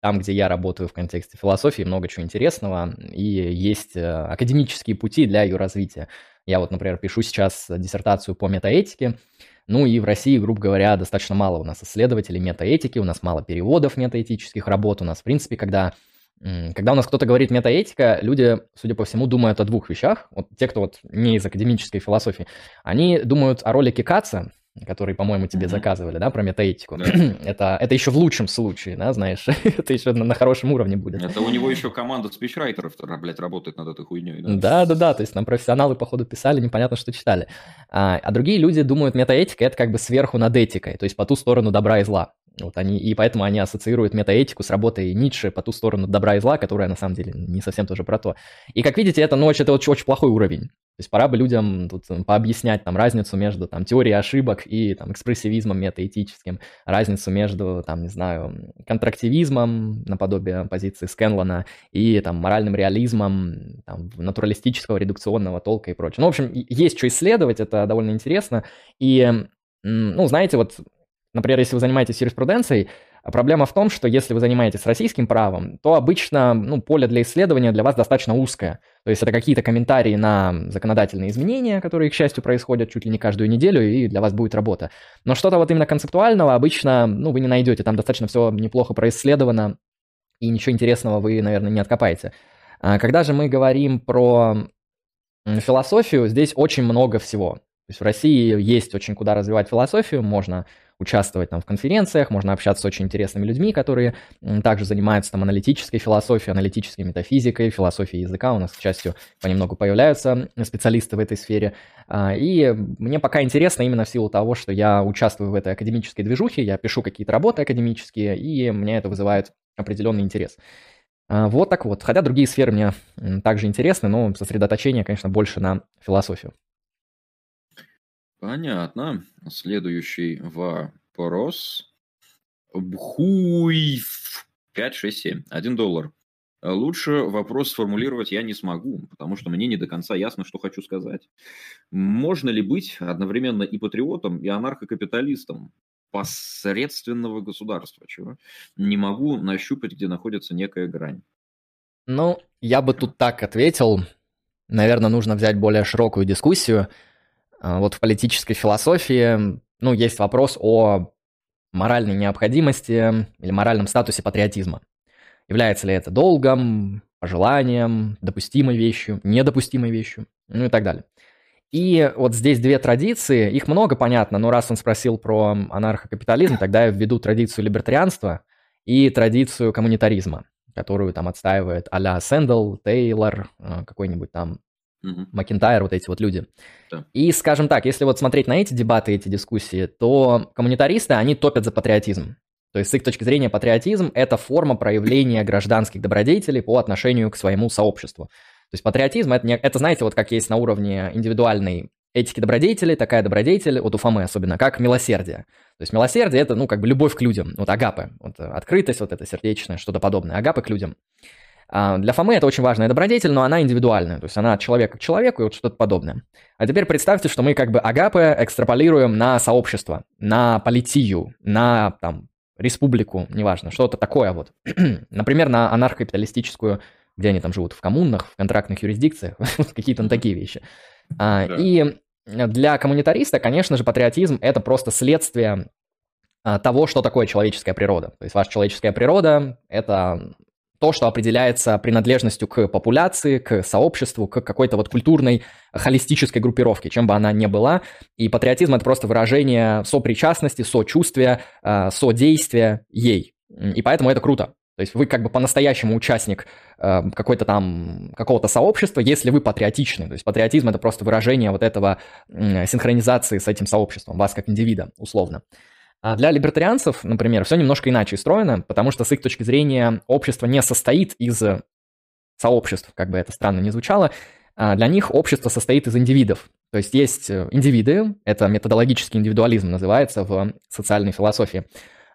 там, где я работаю в контексте философии, много чего интересного, и есть э, академические пути для ее развития. Я вот, например, пишу сейчас диссертацию по метаэтике, ну и в России, грубо говоря, достаточно мало у нас исследователей метаэтики, у нас мало переводов метаэтических работ, у нас, в принципе, когда когда у нас кто-то говорит метаэтика, люди, судя по всему, думают о двух вещах. Вот те, кто вот не из академической философии, они думают о ролике Каца, который, по-моему, тебе Мгм. заказывали, да, про метаэтику. Да. это, это еще в лучшем случае, да, знаешь, это еще на, на хорошем уровне будет. Это у него еще команда спичрайтеров, блядь, работает над этой хуйней. Да? Да, да, да, то есть нам профессионалы, походу, писали, непонятно, что читали. А, а другие люди думают, метаэтика это как бы сверху над этикой, то есть по ту сторону добра и зла. Вот они, и поэтому они ассоциируют метаэтику с работой Ницше по ту сторону добра и зла, которая на самом деле не совсем тоже про то. И как видите, это, ну, очень- это очень, очень плохой уровень. То есть пора бы людям тут пообъяснять там разницу между там теорией ошибок и там экспрессивизмом метаэтическим, разницу между там, не знаю, контрактивизмом наподобие позиции Скенлона и там моральным реализмом, там, натуралистического редукционного толка и прочее. Ну, в общем, есть что исследовать, это довольно интересно. И, ну, знаете, вот, например, если вы занимаетесь юриспруденцией, а проблема в том, что если вы занимаетесь российским правом, то обычно ну, поле для исследования для вас достаточно узкое. То есть это какие-то комментарии на законодательные изменения, которые, к счастью, происходят чуть ли не каждую неделю, и для вас будет работа. Но что-то вот именно концептуального обычно ну, вы не найдете. Там достаточно все неплохо происследовано, и ничего интересного вы, наверное, не откопаете. А Когда же мы говорим про философию, здесь очень много всего. То есть в России есть очень куда развивать философию, можно участвовать там в конференциях, можно общаться с очень интересными людьми, которые также занимаются там аналитической философией, аналитической метафизикой, философией языка. У нас, к счастью, понемногу появляются специалисты в этой сфере. А, И мне пока интересно именно в силу того, что я участвую в этой академической движухе, я пишу какие-то работы академические, и меня это вызывает определенный интерес. А, Вот так вот. Хотя другие сферы мне также интересны, но сосредоточение, конечно, больше на философию. Понятно. Следующий вопрос. Бхуй 5, 6, 7. 1 доллар. Лучше вопрос сформулировать я не смогу, потому что мне не до конца ясно, что хочу сказать. Можно ли быть одновременно и патриотом, и анархокапиталистом посредственного государства? Чего? Не могу нащупать, где находится некая грань. Ну, я бы тут так ответил. Наверное, нужно взять более широкую дискуссию. А, Вот в политической философии, ну, есть вопрос о моральной необходимости или моральном статусе патриотизма. Является ли это долгом, пожеланиям, допустимой вещью, недопустимой вещью, ну и так далее. И вот здесь две традиции, их много, понятно, но раз он спросил про анархокапитализм, тогда я введу традицию либертарианства и традицию коммунитаризма, которую там отстаивает а-ля Сэндл, Тейлор, э, какой-нибудь там угу. Макентайр, вот эти вот люди. Да. И, скажем так, если вот смотреть на эти дебаты, эти дискуссии, то коммунитаристы, они топят за патриотизм. То есть с их точки зрения патриотизм – это форма проявления гражданских добродетелей по отношению к своему сообществу. То есть патриотизм это, это, знаете, вот как есть на уровне индивидуальной этики добродетели, такая добродетель, вот у Фомы особенно, как милосердие. То есть милосердие – это, ну, как бы любовь к людям, вот агапы, вот открытость, вот это сердечное, что-то подобное, агапы к людям. А для Фомы это очень важная добродетель, но она индивидуальная, то есть она от человека к человеку и вот что-то подобное. А теперь представьте, что мы как бы агапы экстраполируем на сообщество, на политию, на там республику, неважно, что-то такое вот. Например, на анархокапиталистическую, где они там живут, в коммунах, в контрактных юрисдикциях, какие-то на такие вещи. А, и для коммунитариста, конечно же, патриотизм – это просто следствие а, того, что такое человеческая природа. То есть ваша человеческая природа – это то, что определяется принадлежностью к популяции, к сообществу, к какой-то вот культурной холистической группировке, чем бы она ни была. И патриотизм – это просто выражение сопричастности, сочувствия, э, содействия ей. И поэтому это круто. То есть вы как бы по-настоящему участник э, какой-то там, какого-то сообщества, если вы патриотичны. То есть патриотизм – это просто выражение вот этого синхронизации с этим сообществом, вас как индивида, условно. А для либертарианцев, например, все немножко иначе устроено, потому что с их точки зрения общество не состоит из сообществ, как бы это странно ни звучало. А для них общество состоит из индивидов. То есть есть э, индивиды, это методологический индивидуализм называется в социальной философии.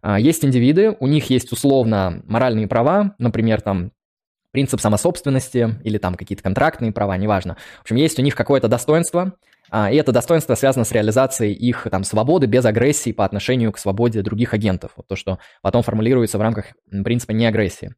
А есть индивиды, у них есть условно моральные права, например, там принцип самособственности или там какие-то контрактные права, неважно. В общем, есть у них какое-то достоинство, и это достоинство связано с реализацией их там, свободы без агрессии по отношению к свободе других агентов. Вот то, что потом формулируется в рамках принципа неагрессии.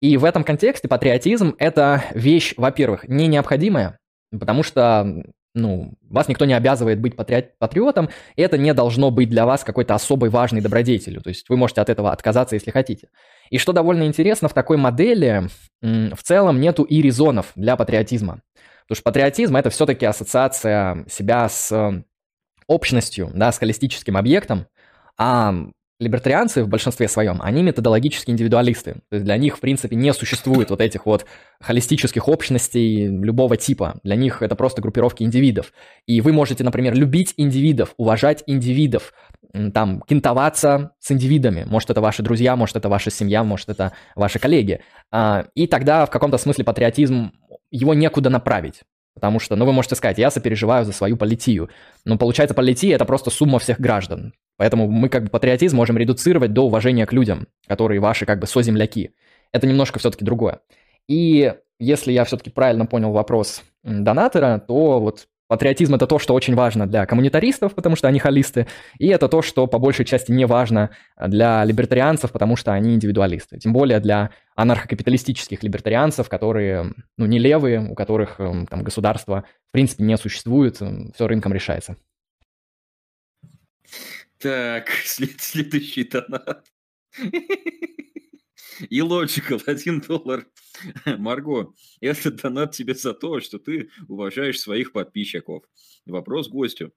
И в этом контексте патриотизм – это вещь, во-первых, не необходимая, потому что ну, вас никто не обязывает быть патриот, патриотом, и это не должно быть для вас какой-то особой важной добродетелью. То есть вы можете от этого отказаться, если хотите. И что довольно интересно, в такой модели в целом нету и резонов для патриотизма. Потому что патриотизм – это все-таки ассоциация себя с общностью, да, с холистическим объектом, а либертарианцы в большинстве своем, они методологические индивидуалисты. То есть для них, в принципе, не существует вот этих вот холистических общностей любого типа. Для них это просто группировки индивидов. И вы можете, например, любить индивидов, уважать индивидов, там, кентоваться с индивидами. Может, это ваши друзья, может, это ваша семья, может, это ваши коллеги. А, и тогда в каком-то смысле патриотизм его некуда направить. Потому что, ну, вы можете сказать, я сопереживаю за свою политию. Но получается, полития – это просто сумма всех граждан. Поэтому мы как бы патриотизм можем редуцировать до уважения к людям, которые ваши как бы соземляки. Это немножко все-таки другое. И если я все-таки правильно понял вопрос донатора, то вот Патриотизм – это то, что очень важно для коммунитаристов, потому что они холисты, и это то, что по большей части не важно для либертарианцев, потому что они индивидуалисты. Тем более для анархокапиталистических либертарианцев, которые ну, не левые, у которых эм, там, государство в принципе не существует, все рынком решается. Так, след, следующий донат. И Logical 1 доллар. Марго, это донат тебе за то, что ты уважаешь своих подписчиков. Вопрос гостю.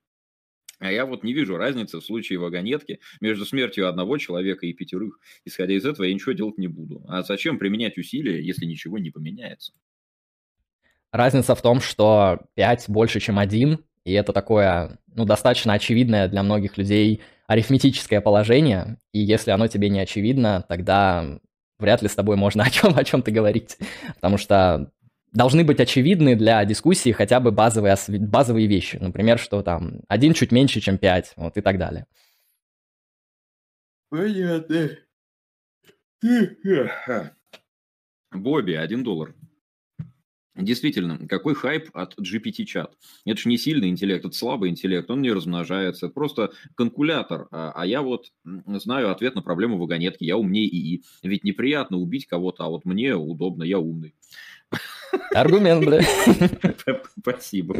А я вот не вижу разницы в случае вагонетки между смертью одного человека и пятерых. Исходя из этого, я ничего делать не буду. А зачем применять усилия, если ничего не поменяется? Разница в том, что 5 больше, чем 1, и это такое, ну, достаточно очевидное для многих людей арифметическое положение, и если оно тебе не очевидно, тогда вряд ли с тобой можно о чем, о чем ты говорить, потому что должны быть очевидны для дискуссии хотя бы базовые, базовые вещи. Например, что там один чуть меньше, чем пять, вот и так далее. Понятно. Бобби, один доллар. Действительно, какой хайп от GPT-чат? Это же не сильный интеллект, это слабый интеллект, он не размножается, это просто конкулятор. А, а я вот знаю ответ на проблему вагонетки, я умнее ИИ. Ведь неприятно убить кого-то, а вот мне удобно, я умный. Аргумент, бля. Спасибо.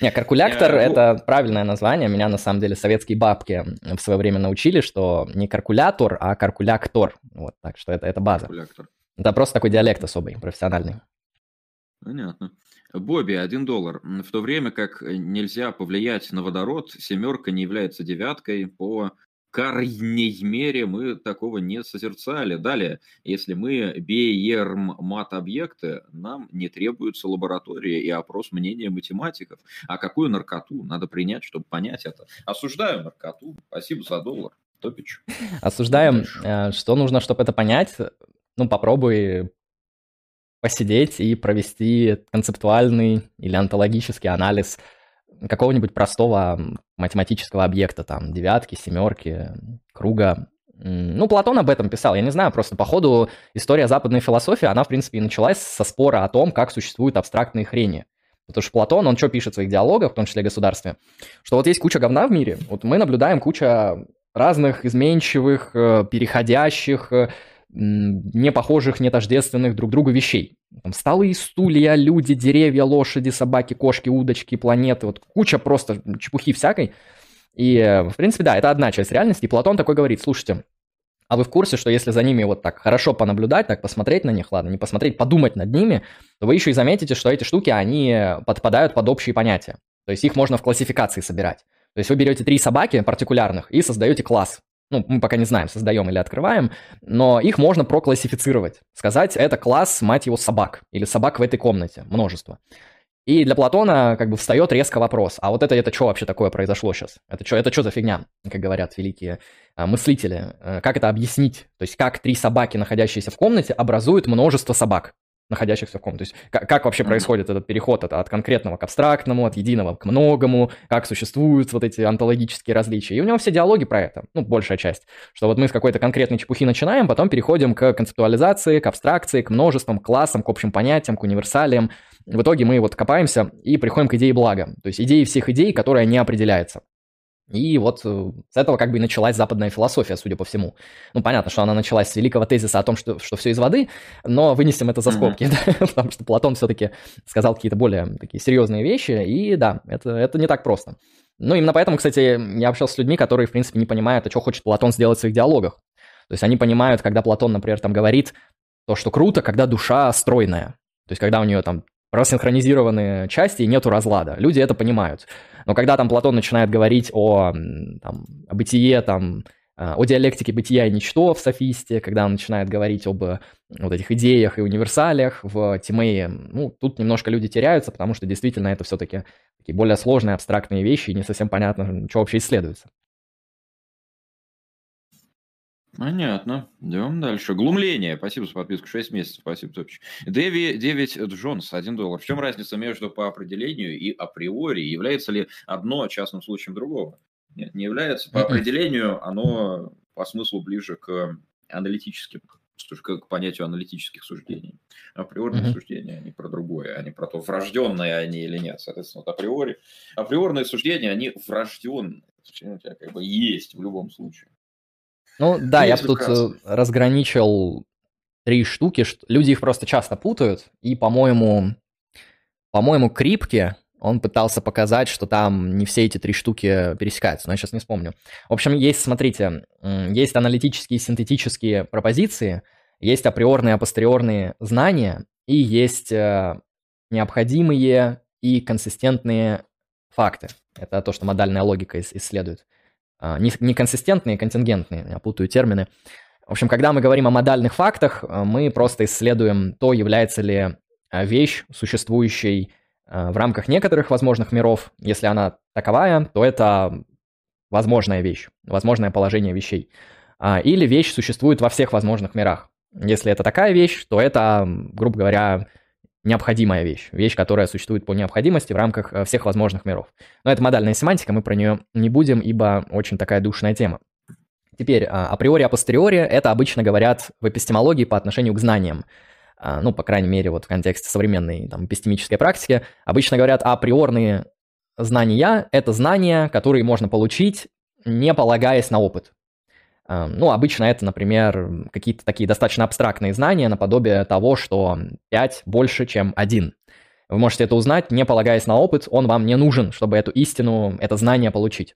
Не, каркулятор – это правильное название. Меня, на самом деле, советские бабки в свое время научили, что не каркулятор, а каркулятор. Вот, так что это, это база. Каркулятор. Это просто такой диалект особый, профессиональный. Понятно. Бобби, один доллар. В то время как нельзя повлиять на водород, семерка не является девяткой по крайней мере мы такого не созерцали. Далее, если мы беерм мат-объекты, нам не требуется лаборатория и опрос мнения математиков. А какую наркоту надо принять, чтобы понять это? Осуждаю наркоту. Спасибо за доллар. Топич. Осуждаем. Э, что нужно, чтобы это понять? Ну, попробуй посидеть и провести концептуальный или онтологический анализ какого-нибудь простого математического объекта, там, девятки, семерки, круга. Ну, Платон об этом писал, я не знаю, просто по ходу история западной философии, она, в принципе, и началась со спора о том, как существуют абстрактные хрени. Потому что Платон, он что пишет в своих диалогах, в том числе государстве? Что вот есть куча говна в мире, вот мы наблюдаем куча разных изменчивых, э, переходящих, э, не похожих, не тождественных друг другу вещей. Там столы, стулья, люди, деревья, лошади, собаки, кошки, удочки, планеты. Вот куча просто чепухи всякой. И, э, в принципе, да, это одна часть реальности. И Платон такой говорит, слушайте, а вы в курсе, что если за ними вот так хорошо понаблюдать, так посмотреть на них, ладно, не посмотреть, подумать над ними, то вы еще и заметите, что эти штуки, они подпадают под общие понятия. То есть их можно в классификации собирать. То есть вы берете три собаки партикулярных и создаете класс ну, мы пока не знаем, создаем или открываем, но их можно проклассифицировать. Сказать, это класс, мать его, собак, или собак в этой комнате, множество. И для Платона как бы встает резко вопрос, а вот это, это что вообще такое произошло сейчас? Это что это что за фигня, как говорят великие а, мыслители? А, как это объяснить? То есть как три собаки, находящиеся в комнате, образуют множество собак? Находящихся в ком. То есть как, как вообще происходит этот переход от, от конкретного к абстрактному, от единого к многому, как существуют вот эти онтологические различия. И у него все диалоги про это, ну, большая часть. Что вот мы с какой-то конкретной чепухи начинаем, потом переходим к концептуализации, к абстракции, к множествам, к классам, к общим понятиям, к универсалиям. В итоге мы вот копаемся и приходим к идее блага. То есть идеи всех идей, которая не определяется. И вот э, с этого как бы и началась западная философия, судя по всему. Ну, понятно, что она началась с великого тезиса о том, что, что все из воды, но вынесем это за скобки, mm-hmm. да, потому что Платон все-таки сказал какие-то более такие серьезные вещи, и да, это, это не так просто. Ну, именно поэтому, кстати, я общался с людьми, которые, в принципе, не понимают, а что хочет Платон сделать в своих диалогах. То есть они понимают, когда Платон, например, там говорит то, что круто, когда душа стройная. То есть когда у нее там рассинхронизированы части и нету разлада. Люди это понимают. Но когда там Платон начинает говорить о, там, о бытие, там, а, о диалектике бытия и ничто в софисте, когда он начинает говорить об э, вот этих идеях и универсалиях в Тимее, ну, тут немножко люди теряются, потому что действительно это все-таки такие более сложные абстрактные вещи, и не совсем понятно, что вообще исследуется. Понятно. Идем дальше. Глумление. Спасибо за подписку. 6 месяцев. Спасибо, Топич. Дэви 9 Джонс. 1 доллар. В чем разница между по определению и априори? Является ли одно частным случаем другого? Нет, не является. По определению оно по смыслу ближе к аналитическим, к понятию аналитических суждений. Априорные mm-hmm. суждения, они про другое, они про то, врожденные они или нет. Соответственно, вот априори. Априорные суждения, они врожденные. У тебя как бы есть в любом случае. Ну да, я бы тут э, разграничил три штуки. Люди их просто часто путают. И, по-моему, по-моему, Крипке он пытался показать, что там не все эти три штуки пересекаются, но я сейчас не вспомню. В общем, есть, смотрите, есть аналитические и синтетические пропозиции, есть априорные и апостериорные знания, и есть э, необходимые и консистентные факты. Это то, что модальная логика исследует. А, неконсистентные, контингентные, я путаю термины. В общем, когда мы говорим о модальных фактах, э, мы просто исследуем то, является ли э, вещь, существующей в рамках некоторых возможных миров. Если она таковая, то это возможная вещь, возможное положение вещей. А, или вещь существует во всех возможных мирах. Если это такая вещь, то это, грубо говоря, необходимая вещь, вещь, которая существует по необходимости в рамках э, всех возможных миров. Но это модальная семантика, мы про нее не будем, ибо очень такая душная тема. Теперь, а, априори, апостериори – это обычно говорят в эпистемологии по отношению к знаниям. А, ну, по крайней мере, вот в контексте современной там, эпистемической практики. Обычно говорят априорные знания – это знания, которые можно получить, не полагаясь на опыт. Ну, обычно это, например, какие-то такие достаточно абстрактные знания, наподобие того, что 5 больше, чем 1. Вы можете это узнать, не полагаясь на опыт, он вам не нужен, чтобы эту истину, это знание получить.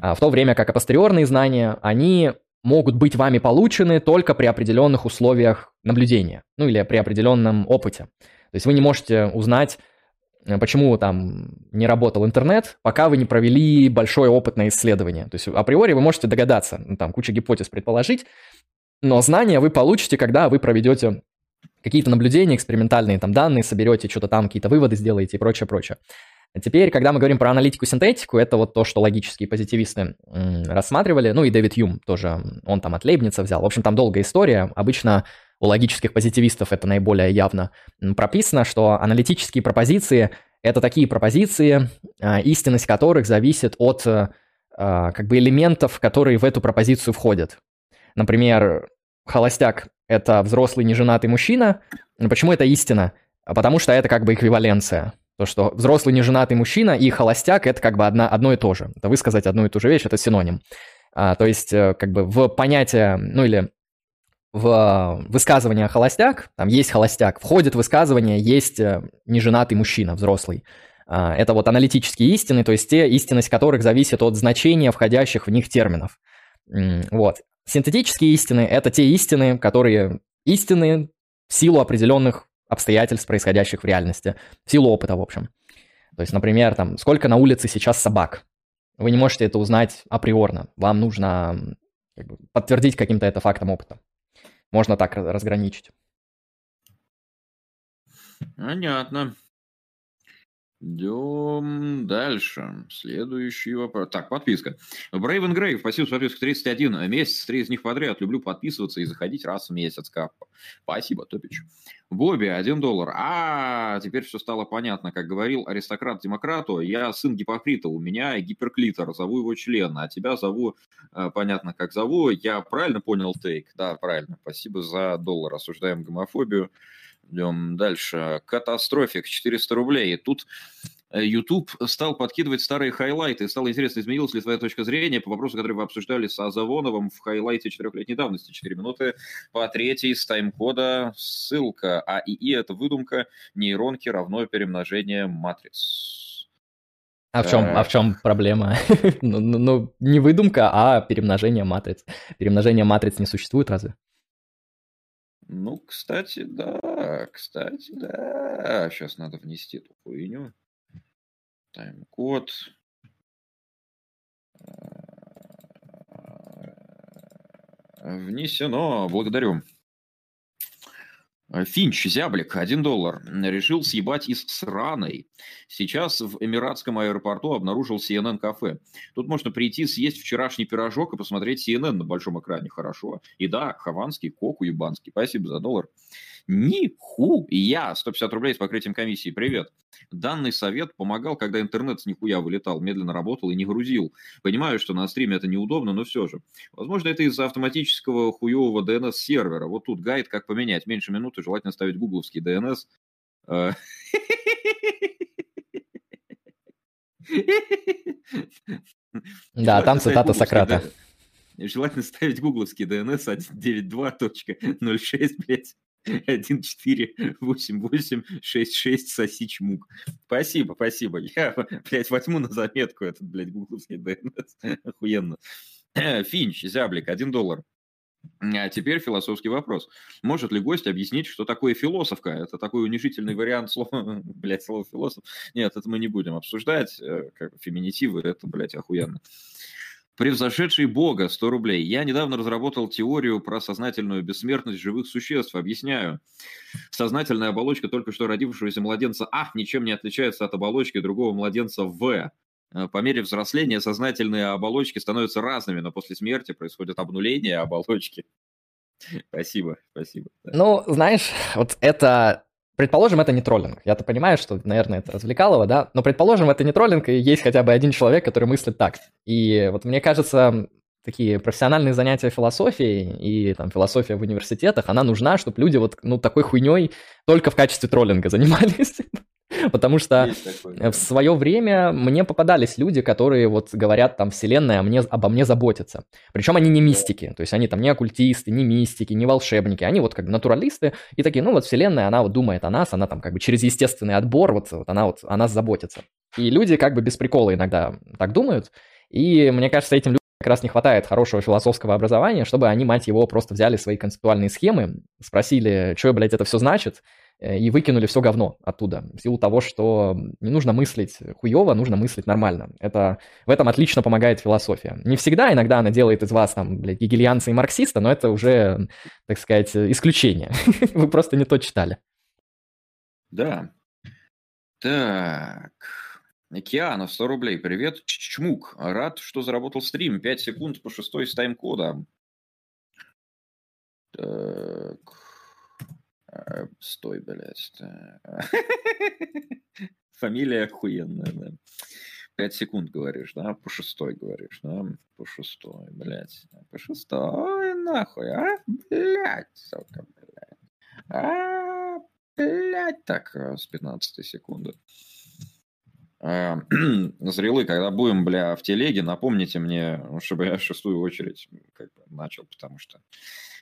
А в то время как апостериорные знания, они могут быть вами получены только при определенных условиях наблюдения, ну или при определенном опыте. То есть вы не можете узнать, почему там не работал интернет, пока вы не провели большое опытное исследование. То есть априори вы можете догадаться, ну, там куча гипотез предположить, но знания вы получите, когда вы проведете какие-то наблюдения, экспериментальные там данные, соберете что-то там, какие-то выводы сделаете и прочее, прочее. А теперь, когда мы говорим про аналитику-синтетику, это вот то, что логические позитивисты рассматривали, ну и Дэвид Юм тоже, он там от Лейбница взял. В общем, там долгая история. Обычно у логических позитивистов это наиболее явно прописано, что аналитические пропозиции – это такие пропозиции, а, истинность которых зависит от а, как бы элементов, которые в эту пропозицию входят. Например, холостяк – это взрослый неженатый мужчина. Почему это истина? Потому что это как бы эквиваленция. То, что взрослый неженатый мужчина и холостяк – это как бы одна, одно и то же. Это высказать одну и ту же вещь – это синоним. А, то есть э, как бы в понятие, ну или в высказывание холостяк, там есть холостяк, входит в высказывание есть э, неженатый мужчина, взрослый. А, это вот аналитические истины, то есть те, истинность которых зависит от значения входящих в них терминов. Вот. Синтетические истины – это те истины, которые истины в силу определенных обстоятельств, происходящих в реальности, в силу опыта, в общем. То есть, например, там, сколько на улице сейчас собак. Вы не можете это узнать априорно. Вам нужно как бы, подтвердить каким-то это фактом опыта. Можно так разграничить. Понятно. Идем дальше. Следующий вопрос. Так, подписка. Брейвен Грейв, спасибо за подписку 31 месяц, три из них подряд. Люблю подписываться и заходить раз в месяц. Капа. Спасибо, Топич. Бобби, один доллар. А, теперь все стало понятно. Как говорил аристократ демократу, я сын гипокрита, у меня гиперклитор, зову его член, а тебя зову, э, понятно, как зову. Я правильно понял тейк? Да, правильно. Спасибо за доллар. Осуждаем гомофобию. Идем дальше. Катастрофик, 400 рублей. Тут э, YouTube стал подкидывать старые хайлайты. Стало интересно, изменилась ли твоя точка зрения по вопросу, который вы обсуждали с Азавоновым в хайлайте четырехлетней давности. 4 минуты по третьей с тайм-кода ссылка. А ИИ – это выдумка нейронки равно перемножение матриц. А в чем, а в чем проблема? ну, ну, ну, не выдумка, а перемножение матриц. Перемножение матриц не существует разве? Ну, кстати, да, кстати, да. Сейчас надо внести эту хуйню. Тайм-код. Внесено. Благодарю. Э, Финч, зяблик, 1 доллар. Решил съебать из сраной. Сейчас в Эмиратском аэропорту обнаружил CNN-кафе. Тут можно прийти съесть вчерашний пирожок и посмотреть CNN на большом экране. Хорошо. И да, хованский, кок уебанский. Спасибо за доллар. Нихуя! 150 рублей с покрытием комиссии. Привет. Данный совет помогал, когда интернет с нихуя вылетал, медленно работал и не грузил. Понимаю, что на стриме это неудобно, но все же. Возможно, это из-за автоматического хуевого DNS-сервера. Вот тут гайд, как поменять. Меньше минуты, желательно ставить гугловский DNS. Э. Да, там цитата Сократа. Желательно ставить гугловский DNS 192.06, блядь. 148866 сосич мук. Спасибо, спасибо. Я, блядь, возьму на заметку этот, блядь, гугловский DNS. Охуенно. Финч, зяблик, 1 доллар. А теперь философский вопрос. Может ли гость объяснить, что такое философка? Это такой унижительный вариант слова, блядь, слова философ. Нет, это мы не будем обсуждать. Э, как феминитивы, это, блядь, охуенно. Превзошедший Бога, 100 рублей. Я недавно разработал теорию про сознательную бессмертность живых существ. Объясняю. Сознательная оболочка только что родившегося младенца А ничем не отличается от оболочки другого младенца В. Э, по мере взросления сознательные оболочки становятся разными, но после смерти происходит обнуление оболочки. Спасибо, спасибо. Ну, знаешь, вот это Предположим, это не троллинг. Я-то понимаю, что, наверное, это развлекалово, да? Но предположим, это не троллинг, и есть хотя бы один человек, который мыслит так. И вот мне кажется, такие профессиональные занятия философией и там философия в университетах, она нужна, чтобы люди вот, ну, такой хуйней только в качестве троллинга занимались. Потому что в свое время мне попадались люди, которые вот говорят там вселенная мне, обо мне заботится. Причем они не мистики, то есть они там не оккультисты, не мистики, не волшебники, они вот как бы натуралисты и такие, ну вот вселенная, она вот думает о нас, она там как бы через естественный отбор, вот, вот она вот о нас заботится. И люди как бы без прикола иногда так думают, и мне кажется, этим людям как раз не хватает хорошего философского образования, чтобы они, мать его, просто взяли свои концептуальные схемы, спросили, что, блядь, это все значит, и выкинули все говно оттуда. В силу того, что не нужно мыслить хуево, нужно мыслить нормально. Это, в этом отлично помогает философия. Не всегда, иногда она делает из вас, там, блядь, гегельянца и марксиста, но это уже, так сказать, исключение. Вы просто не то читали. Да. Так. Океана, 100 рублей. Привет, Чмук. Рад, что заработал стрим. 5 секунд по шестой с тайм-кода. Так. Э, стой, блядь. Фамилия охуенная, да. 5 секунд говоришь, да? По шестой говоришь, да? По шестой, блядь. По шестой, нахуй, а? Блядь, сука, блядь. А, блядь, так, э, с 15 секунды. Э, Зрелы, когда будем, бля, в телеге, напомните мне, чтобы я шестую очередь как бы начал, потому что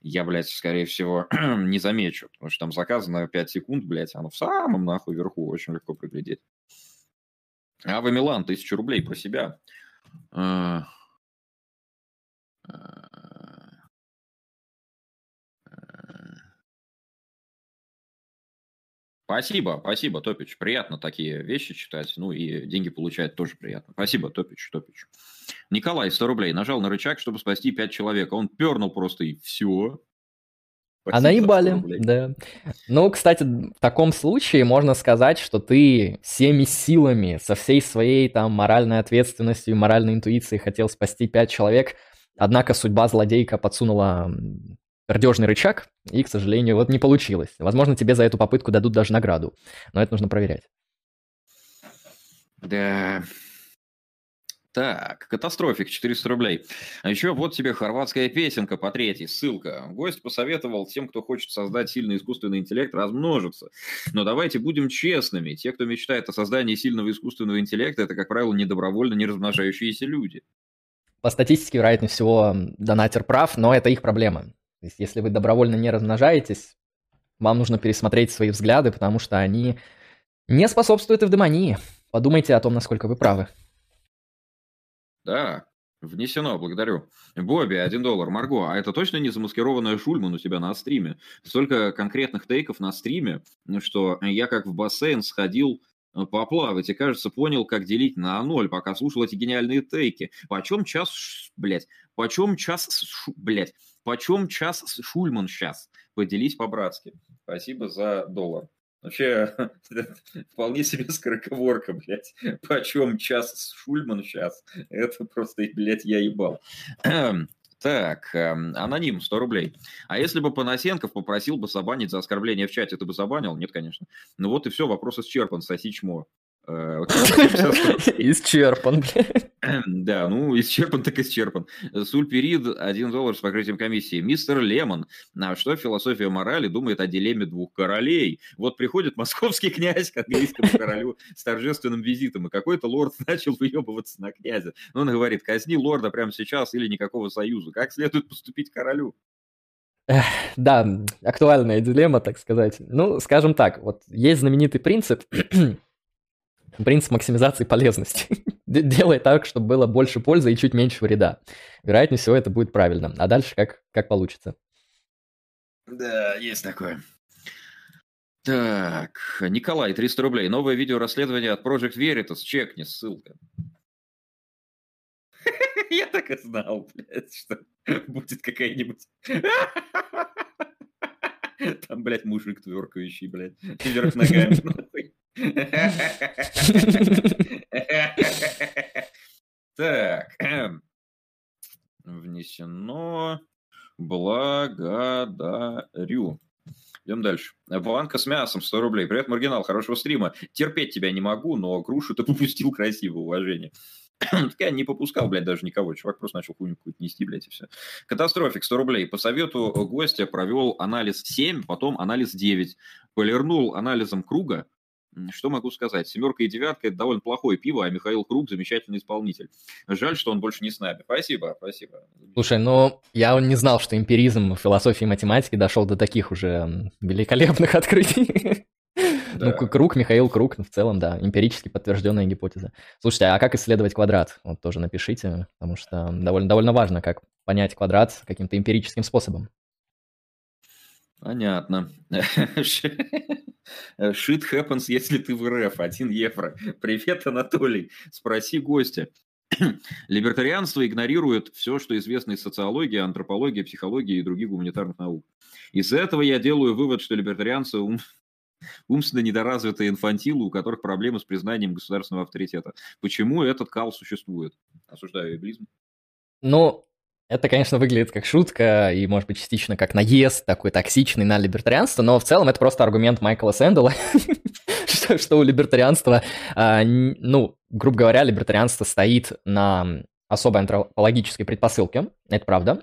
я, блядь, скорее всего, не замечу, потому что там заказано 5 секунд, блядь, оно в самом нахуй верху, очень легко приглядеть. А вы Милан, тысячу рублей про себя. Спасибо, спасибо, Топич. Приятно такие вещи читать. Ну и деньги получать тоже приятно. Спасибо, Топич, Топич. Николай, 100 рублей. Нажал на рычаг, чтобы спасти 5 человек. Он пернул просто и все. Спасибо а наебали, да. Ну, кстати, в таком случае можно сказать, что ты всеми силами, со всей своей там моральной ответственностью и моральной интуицией хотел спасти пять человек, однако судьба злодейка подсунула пердежный рычаг, и, к сожалению, вот не получилось. Возможно, тебе за эту попытку дадут даже награду, но это нужно проверять. Да. Так, катастрофик, 400 рублей. А еще вот тебе хорватская песенка по третьей, ссылка. Гость посоветовал тем, кто хочет создать сильный искусственный интеллект, размножиться. Но давайте будем честными. Те, кто мечтает о создании сильного искусственного интеллекта, это, как правило, недобровольно не размножающиеся люди. По статистике, вероятнее всего, донатер прав, но это их проблема. То есть, если вы добровольно не размножаетесь, вам нужно пересмотреть свои взгляды, потому что они не способствуют эвдемонии. Подумайте о том, насколько вы правы. Да, внесено, благодарю. Бобби, один доллар. Марго, а это точно не замаскированная Шульман у тебя на стриме? Столько конкретных тейков на стриме, что я как в бассейн сходил поплавать и, кажется, понял, как делить на ноль, пока слушал эти гениальные тейки. Почем час, блядь, почем час, блядь, Почем час Шульман сейчас? Поделись по-братски. Спасибо за доллар. Вообще, вполне себе скороговорка, блядь. Почем час Шульман сейчас? Это просто, блядь, я ебал. Так, эм, аноним, 100 рублей. А если бы Панасенков попросил бы забанить за оскорбление в чате, ты бы забанил? Нет, конечно. Ну вот и все, вопрос исчерпан, соси чмо. Э, исчерпан, Да, ну, исчерпан так исчерпан. Сульперид, 1 доллар с покрытием комиссии. Мистер Лемон, а что философия морали думает о дилемме двух королей? Вот приходит московский князь к английскому королю с торжественным визитом, и какой-то лорд начал выебываться на князя. Он говорит, казни лорда прямо сейчас или никакого союза. Как следует поступить королю? Да, актуальная дилемма, так сказать. Ну, скажем так, вот есть знаменитый принцип принцип максимизации полезности. Делай так, чтобы было больше пользы и чуть меньше вреда. Вероятнее всего, это будет правильно. А дальше как, как получится. Да, есть такое. Так, Николай, 300 рублей. Новое видео расследование от Project Veritas. Чекни, ссылка. Я так и знал, блядь, что будет какая-нибудь... Там, блядь, мужик тверкающий, блядь, вверх ногами. Так. Внесено. Благодарю. Идем дальше. Банка с мясом, 100 рублей. Привет, Маргинал, хорошего стрима. Терпеть тебя не могу, но грушу ты попустил красиво, уважение. так я не попускал, блядь, даже никого. Чувак просто начал хуйню какую-то нести, блядь, и все. Катастрофик, 100 рублей. По совету гостя провел анализ 7, потом анализ 9. Полирнул анализом круга, что могу сказать? Семерка и девятка – это довольно плохое пиво, а Михаил Круг – замечательный исполнитель. Жаль, что он больше не с нами. Спасибо, спасибо. Слушай, ну, я не знал, что эмпиризм в философии и математике дошел до таких уже великолепных открытий. Ну, круг, Михаил Круг, в целом, да, эмпирически подтвержденная гипотеза. Слушайте, а как исследовать квадрат? Вот тоже напишите, потому что довольно, довольно важно, как понять квадрат каким-то эмпирическим способом. Понятно. Shit happens, если ты в РФ. Один евро. Привет, Анатолий. Спроси гостя. Либертарианство игнорирует все, что известно из социологии, антропологии, психологии и других гуманитарных наук. Из этого я делаю вывод, что либертарианцы ум... умственно недоразвитые инфантилы, у которых проблемы с признанием государственного авторитета. Почему этот кал существует? Осуждаю эблизм. Ну, это, конечно, выглядит как шутка и, может быть, частично как наезд такой токсичный на либертарианство, но в целом это просто аргумент Майкла Сэндала, что, у либертарианства, а, ну, грубо говоря, либертарианство стоит на особой антропологической предпосылке, это правда,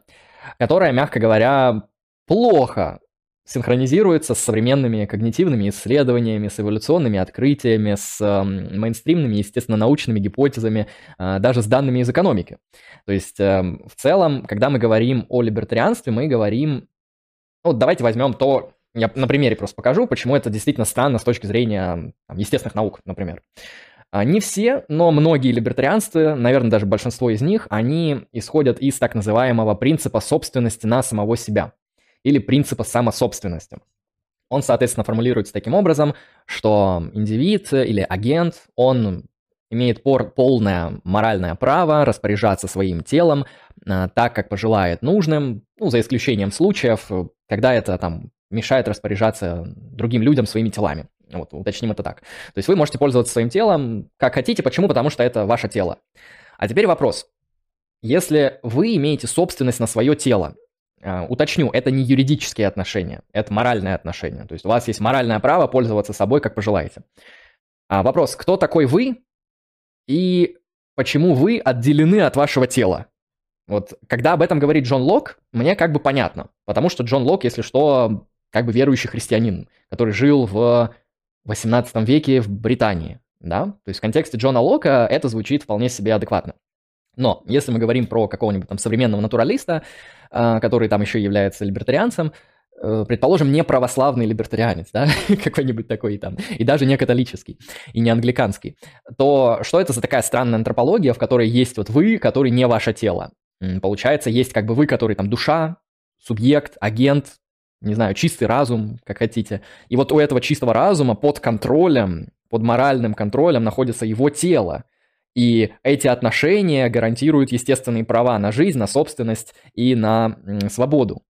которая, мягко говоря, плохо синхронизируется с современными когнитивными исследованиями, с эволюционными открытиями, с э, мейнстримными, естественно, научными гипотезами, э, даже с данными из экономики. То есть э, в целом, когда мы говорим о либертарианстве, мы говорим... Ну, давайте возьмем то, я на примере просто покажу, почему это действительно странно с точки зрения там, естественных наук, например. А, не все, но многие либертарианцы, наверное, даже большинство из них, они исходят из так называемого принципа собственности на самого себя или принципа самособственности. Он, соответственно, формулируется таким образом, что индивид или агент, он имеет полное моральное право распоряжаться своим телом э, так, как пожелает нужным, ну, за исключением случаев, когда это там мешает распоряжаться другим людям своими телами. Вот, уточним это так. То есть вы можете пользоваться своим телом как хотите. Почему? Потому что это ваше тело. А теперь вопрос. Если вы имеете собственность на свое тело, уточню, это не юридические отношения, это моральные отношения. То есть у вас есть моральное право пользоваться собой, как пожелаете. А вопрос, кто такой вы и почему вы отделены от вашего тела? Вот когда об этом говорит Джон Лок, мне как бы понятно, потому что Джон Лок, если что, как бы верующий христианин, который жил в 18 веке в Британии, да? То есть в контексте Джона Лока это звучит вполне себе адекватно. Но если мы говорим про какого-нибудь там современного натуралиста, а, который там еще является либертарианцем, э, предположим, не православный либертарианец, да, какой-нибудь такой там, и даже не католический, и не англиканский, то что это за такая странная антропология, в которой есть вот вы, который не ваше тело? Получается, есть как бы вы, который там душа, субъект, агент, не знаю, чистый разум, как хотите. И вот у этого чистого разума под контролем, под моральным контролем находится его тело. И эти отношения гарантируют естественные права на жизнь, на собственность и на свободу.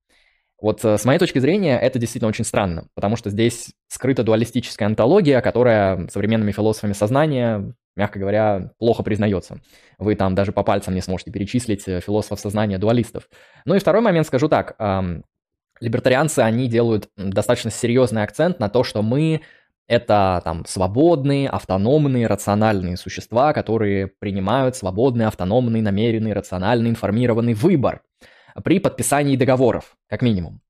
Вот э, с моей точки зрения это действительно очень странно, потому что здесь скрыта дуалистическая антология, которая современными философами сознания, мягко говоря, плохо признается. Вы там даже по пальцам не сможете перечислить э, философов сознания дуалистов. Ну и второй момент скажу так. Либертарианцы, они делают достаточно серьезный акцент на то, что мы это там свободные, автономные, рациональные существа, которые принимают свободный, автономный, намеренный, рациональный, информированный выбор при подписании договоров, как минимум.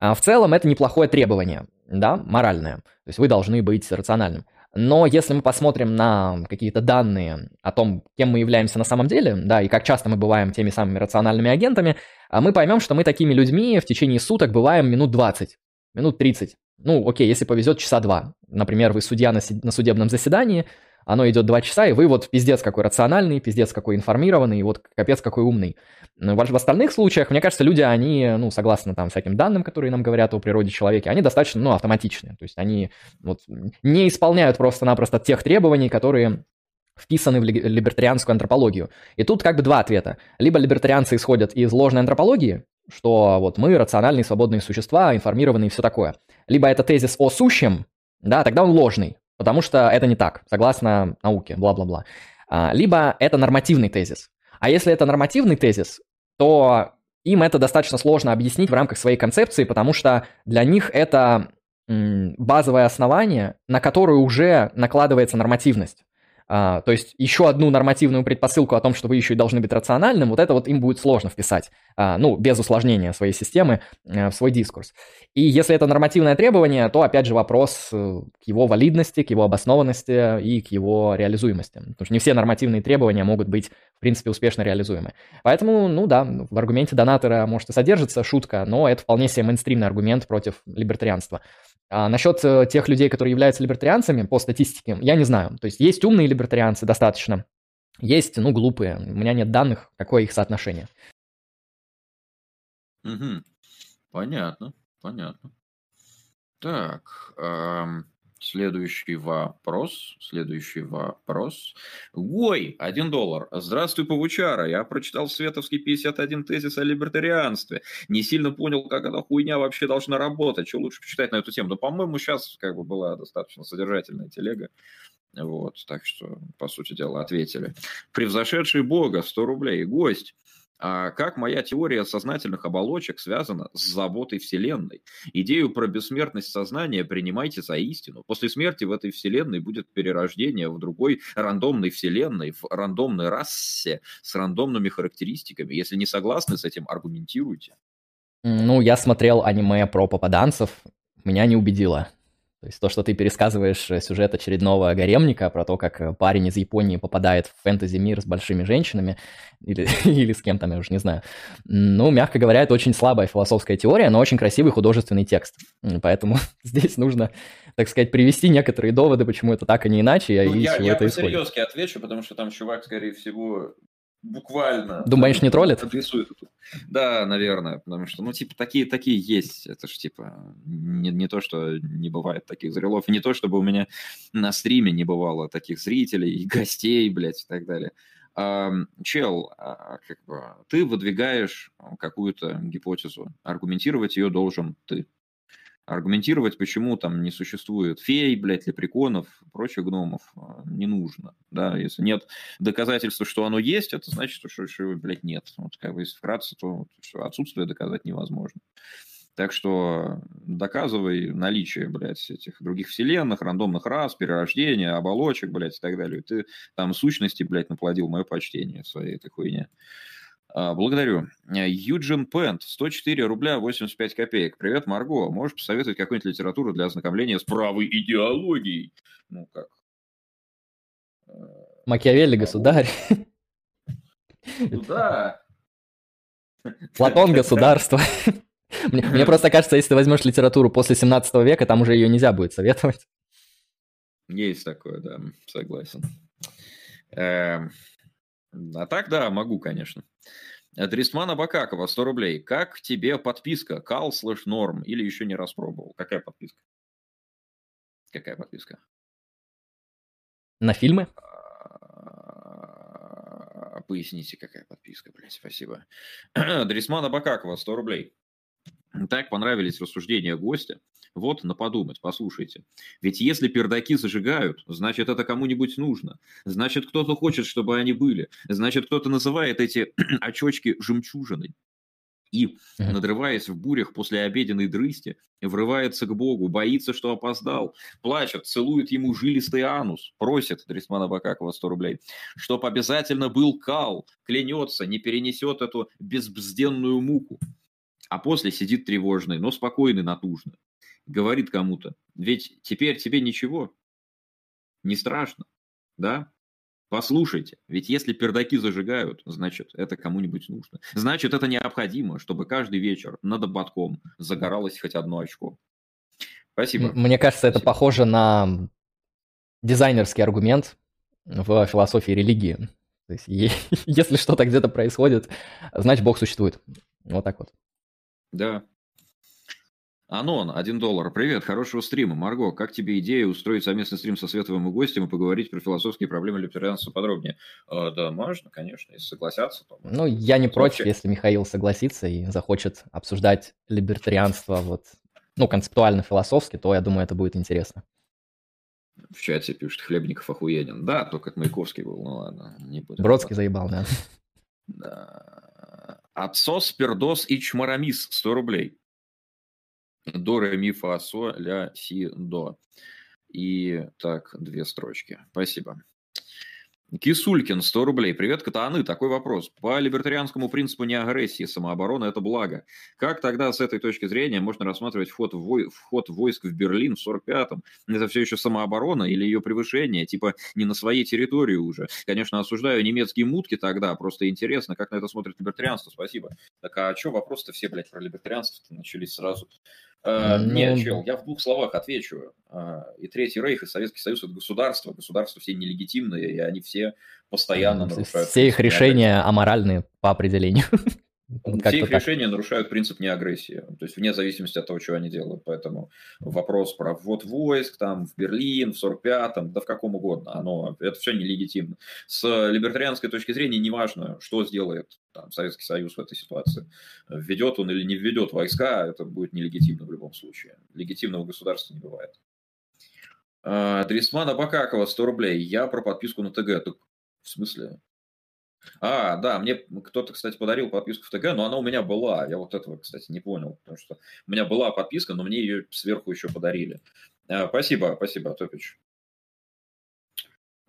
А в целом это неплохое требование, да, моральное. То есть вы должны быть рациональным. Но если мы посмотрим на какие-то данные о том, кем мы являемся на самом деле, да, и как часто мы бываем теми самыми рациональными агентами, а мы поймем, что мы такими людьми в течение суток бываем минут 20, минут 30. Ну, окей, если повезет, часа два. Например, вы судья на, на судебном заседании, оно идет два часа, и вы вот пиздец какой рациональный, пиздец какой информированный, и вот капец какой умный. В остальных случаях, мне кажется, люди, они, ну, согласно там всяким данным, которые нам говорят о природе человека, они достаточно, ну, автоматичные. То есть они вот не исполняют просто-напросто тех требований, которые вписаны в либертарианскую антропологию. И тут как бы два ответа. Либо либертарианцы исходят из ложной антропологии, что вот мы рациональные свободные существа, информированные и все такое. Либо это тезис о сущем, да, тогда он ложный, потому что это не так, согласно науке, бла-бла-бла. А, либо это нормативный тезис. А если это нормативный тезис, то им это достаточно сложно объяснить в рамках своей концепции, потому что для них это базовое основание, на которое уже накладывается нормативность. А, то есть еще одну нормативную предпосылку о том, что вы еще и должны быть рациональным, вот это вот им будет сложно вписать, а, ну, без усложнения своей системы а, в свой дискурс. И если это нормативное требование, то опять же вопрос э, к его валидности, к его обоснованности и к его реализуемости. Потому что не все нормативные требования могут быть, в принципе, успешно реализуемы. Поэтому, ну да, в аргументе донатора может и содержится шутка, но это вполне себе мейнстримный аргумент против либертарианства. А насчет э, тех людей, которые являются либертарианцами, по статистике, я не знаю. То есть есть умные либертарианцы достаточно, есть, ну, глупые. У меня нет данных, какое их соотношение. Угу. Понятно, понятно. Так, эм, Следующий вопрос. Следующий вопрос. Ой, один доллар. Здравствуй, Павучара. Я прочитал Световский 51 тезис о либертарианстве. Не сильно понял, как эта хуйня вообще должна работать. Что лучше почитать на эту тему? Но, по-моему, сейчас как бы была достаточно содержательная телега. Вот, так что, по сути дела, ответили. Превзошедший Бога, 100 рублей. Гость. А как моя теория сознательных оболочек связана с заботой Вселенной. Идею про бессмертность сознания принимайте за истину. После смерти в этой Вселенной будет перерождение в другой рандомной Вселенной, в рандомной расе с рандомными характеристиками. Если не согласны с этим, аргументируйте. Ну, я смотрел аниме про попаданцев, меня не убедило. То есть то, что ты пересказываешь э, сюжет очередного гаремника про то, как э, парень из Японии попадает в фэнтези-мир с большими женщинами, или, или с кем там, я уже не знаю. Ну, мягко говоря, это очень слабая философская теория, но очень красивый художественный текст. Поэтому здесь нужно, так сказать, привести некоторые доводы, почему это так, а не иначе, ну, и я, чего я это по-серьезки отвечу, потому что там чувак, скорее всего, буквально... Думаешь, не троллит? Адресует. Да, наверное, потому что, ну, типа, такие, такие есть. Это ж, типа, не, не то, что не бывает таких зрелов, и не то, чтобы у меня на стриме не бывало таких зрителей и гостей, блядь, и так далее. А, чел, а, как бы, ты выдвигаешь какую-то гипотезу, аргументировать ее должен ты аргументировать, почему там не существует фей, блядь, лепреконов, прочих гномов, а, не нужно. Да, если нет доказательства, что оно есть, это значит, что, что его, блядь, нет. Вот как бы если вкратце, то что отсутствие доказать невозможно. Так что доказывай наличие, блядь, этих других вселенных, рандомных рас, перерождения, оболочек, блядь, и так далее. Ты там сущности, блядь, наплодил мое почтение своей этой хуйне. А, благодарю. Э, Юджин Пент, 104 рубля 85 копеек. Привет, Марго. Можешь посоветовать какую-нибудь литературу для ознакомления с правой идеологией? Ну, как? Э, Макиавелли, государь. Ну да. Платон, государство. Мне, мне просто кажется, если ты возьмешь литературу после 17 века, там уже ее нельзя будет советовать. Есть такое, да, согласен. А так, да, могу, конечно. Дрисмана Бакакова, 100 рублей. Как тебе подписка? Кал слэш норм или еще не распробовал? Какая подписка? Какая подписка? На фильмы? А, поясните, какая подписка, блядь, спасибо. Дрисмана Бакакова, 100 рублей. Так понравились рассуждения гостя. Вот на подумать, послушайте. Ведь если пердаки зажигают, значит это кому-нибудь нужно. Значит кто-то хочет, чтобы они были. Значит кто-то называет эти очочки жемчужиной. И, надрываясь в бурях после обеденной дрысти, врывается к Богу, боится, что опоздал, плачет, целует ему жилистый анус, просит Дрисмана Бакакова 100 рублей, чтоб обязательно был кал, клянется, не перенесет эту безбзденную муку а после сидит тревожный, но спокойный, натужно. Говорит кому-то, ведь теперь тебе ничего, не страшно, да? Послушайте, ведь если пердаки зажигают, значит, это кому-нибудь нужно. Значит, это необходимо, чтобы каждый вечер над ободком загоралось хоть одно очко. Спасибо. Мне кажется, это похоже на дизайнерский аргумент в философии религии. То есть, если что-то где-то происходит, значит, Бог существует. Вот так вот. Да. Анон, один доллар. Привет, хорошего стрима. Марго, как тебе идея устроить совместный стрим со световым и гостем и поговорить про философские проблемы либертарианства подробнее? А, да, можно, конечно, если согласятся. То ну, я не против, если Михаил согласится и захочет обсуждать либертарианство вот, ну, концептуально-философски, то, я думаю, это будет интересно. В чате пишет, Хлебников охуенен. Да, только это Маяковский был, ну ладно, не буду. Бродский заебал, да. Да. Отсос, пердос и чмарамис 100 рублей. До, ре, ми, фа, со, ля, си, до. И так, две строчки. Спасибо. Кисулькин, 100 рублей. Привет, Катаны. Такой вопрос. По либертарианскому принципу не агрессии, самооборона – это благо. Как тогда с этой точки зрения можно рассматривать вход, вой... вход войск в Берлин в 45-м? Это все еще самооборона или ее превышение? Типа не на своей территории уже. Конечно, осуждаю немецкие мутки тогда. Просто интересно, как на это смотрит либертарианство. Спасибо. Так а что вопрос-то все, блядь, про либертарианство начались сразу? Uh, ну... Нет, чел, я в двух словах отвечу. Uh, и Третий Рейх, и Советский Союз – это государство. Государства все нелегитимные, и они все постоянно нарушают... Все их решения аморальные по определению. Все их решения нарушают принцип неагрессии, то есть вне зависимости от того, что они делают. Поэтому вопрос про ввод войск там в Берлин, в 45-м, да в каком угодно, оно, это все нелегитимно. С либертарианской точки зрения неважно, что сделает там, Советский Союз в этой ситуации. Введет он или не введет войска, это будет нелегитимно в любом случае. Легитимного государства не бывает. А, Дрисмана Бакакова, 100 рублей. Я про подписку на ТГ. Так, в смысле? А, да, мне кто-то, кстати, подарил подписку в ТГ, но она у меня была. Я вот этого, кстати, не понял, потому что у меня была подписка, но мне ее сверху еще подарили. А, спасибо, спасибо, Топич.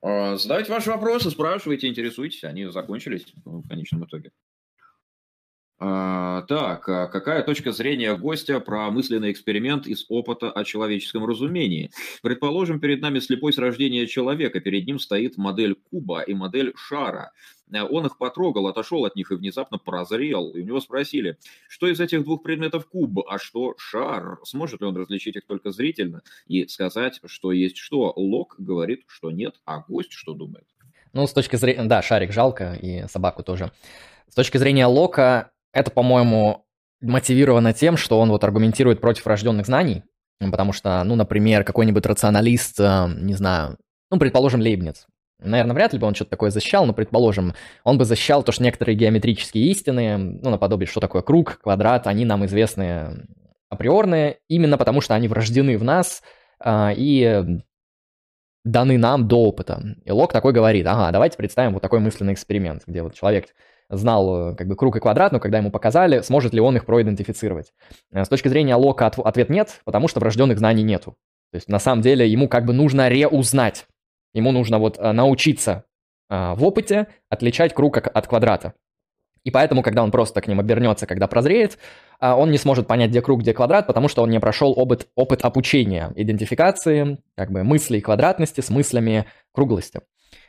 А, задавайте ваши вопросы, спрашивайте, интересуйтесь. Они закончились в конечном итоге. А, так, а какая точка зрения гостя про мысленный эксперимент из опыта о человеческом разумении? Предположим, перед нами слепой с рождения человека, перед ним стоит модель куба и модель шара. Э, он их потрогал, отошел от них и внезапно прозрел. И у него спросили, что из этих двух предметов куб, а что шар? Сможет ли он различить их только зрительно и сказать, что есть что? Лок говорит, что нет, а гость что думает? Ну, с точки зрения... Да, шарик жалко, и собаку тоже. С точки зрения Лока, это, по-моему, мотивировано тем, что он вот аргументирует против рожденных знаний, потому что, ну, например, какой-нибудь рационалист, э, не знаю, ну, предположим, Лейбниц, Наверное, вряд ли бы он что-то такое защищал, но, предположим, он бы защищал то, что некоторые геометрические истины, ну, наподобие, что такое круг, квадрат, они нам известны априорные, именно потому что они врождены в нас а, и даны нам до опыта. И Лок такой говорит, ага, давайте представим вот такой мысленный эксперимент, где вот человек знал как бы круг и квадрат, но когда ему показали, сможет ли он их проидентифицировать. С точки зрения Лока ответ нет, потому что врожденных знаний нету. То есть на самом деле ему как бы нужно реузнать Ему нужно вот э, научиться в опыте отличать круг от квадрата. И поэтому, когда он просто к ним обернется, когда прозреет, он не сможет понять, где круг, где квадрат, потому что он не прошел опыт, опыт обучения, идентификации, как бы мыслей квадратности с мыслями круглости,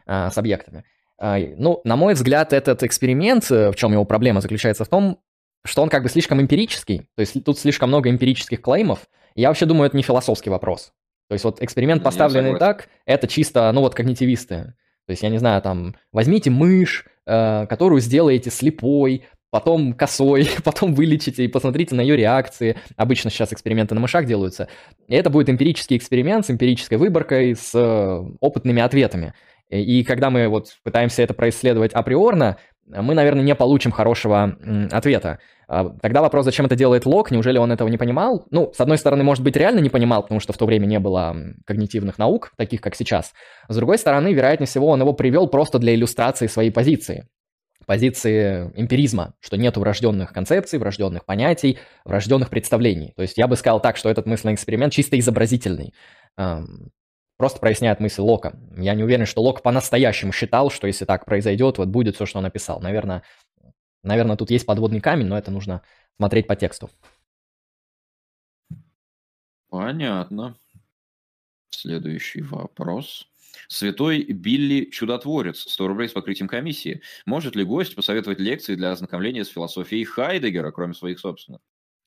с объектами. Ну, на мой взгляд, этот эксперимент, э, в чем его проблема заключается в том, что он как бы слишком эмпирический, то есть тут слишком много эмпирических клеймов. Я вообще думаю, это не философский вопрос. То есть вот эксперимент, поставленный так, это чисто, ну вот когнитивисты. То есть, я не знаю, там, возьмите мышь, э, которую сделаете слепой, потом косой, потом вылечите и посмотрите на ее реакции. Обычно сейчас эксперименты на мышах делаются. И это будет эмпирический эксперимент с эмпирической выборкой, с э, опытными ответами. И когда мы вот пытаемся это происследовать априорно, мы, наверное, не получим хорошего ответа. А, тогда вопрос, зачем это делает Лок, неужели он этого не понимал? Ну, с одной стороны, может быть, реально не понимал, потому что в то время не было когнитивных наук, таких как сейчас. С другой стороны, вероятнее всего, он его привел просто для иллюстрации своей позиции. Позиции эмпиризма, что нет врожденных концепций, врожденных понятий, врожденных представлений. То есть я бы сказал так, что этот мысленный эксперимент чисто изобразительный просто проясняет мысль Лока. Я не уверен, что Лок по-настоящему считал, что если так произойдет, вот будет все, что он написал. Наверное, наверное, тут есть подводный камень, но это нужно смотреть по тексту. Понятно. Следующий вопрос. Святой Билли Чудотворец, 100 рублей с покрытием комиссии. Может ли гость посоветовать лекции для ознакомления с философией Хайдегера, кроме своих собственных?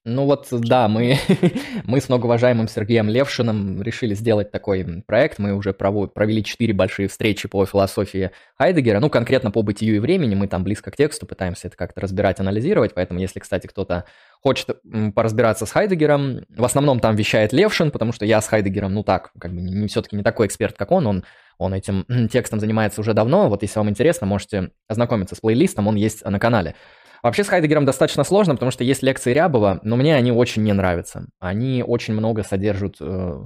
Ну вот, да, мы, мы с многоуважаемым Сергеем Левшиным решили сделать такой проект. Мы уже провели четыре большие встречи по философии Хайдегера, ну, конкретно по бытию и времени. Мы там близко к тексту пытаемся это как-то разбирать, анализировать. Поэтому, если, кстати, кто-то хочет поразбираться с Хайдегером, в основном там вещает Левшин, потому что я с Хайдегером, ну так, как бы не, все-таки не такой эксперт, как он. Он он этим текстом занимается уже давно. Вот если вам интересно, можете ознакомиться с плейлистом, он есть на канале. Вообще с Хайдегером достаточно сложно, потому что есть лекции Рябова, но мне они очень не нравятся. Они очень много содержат э,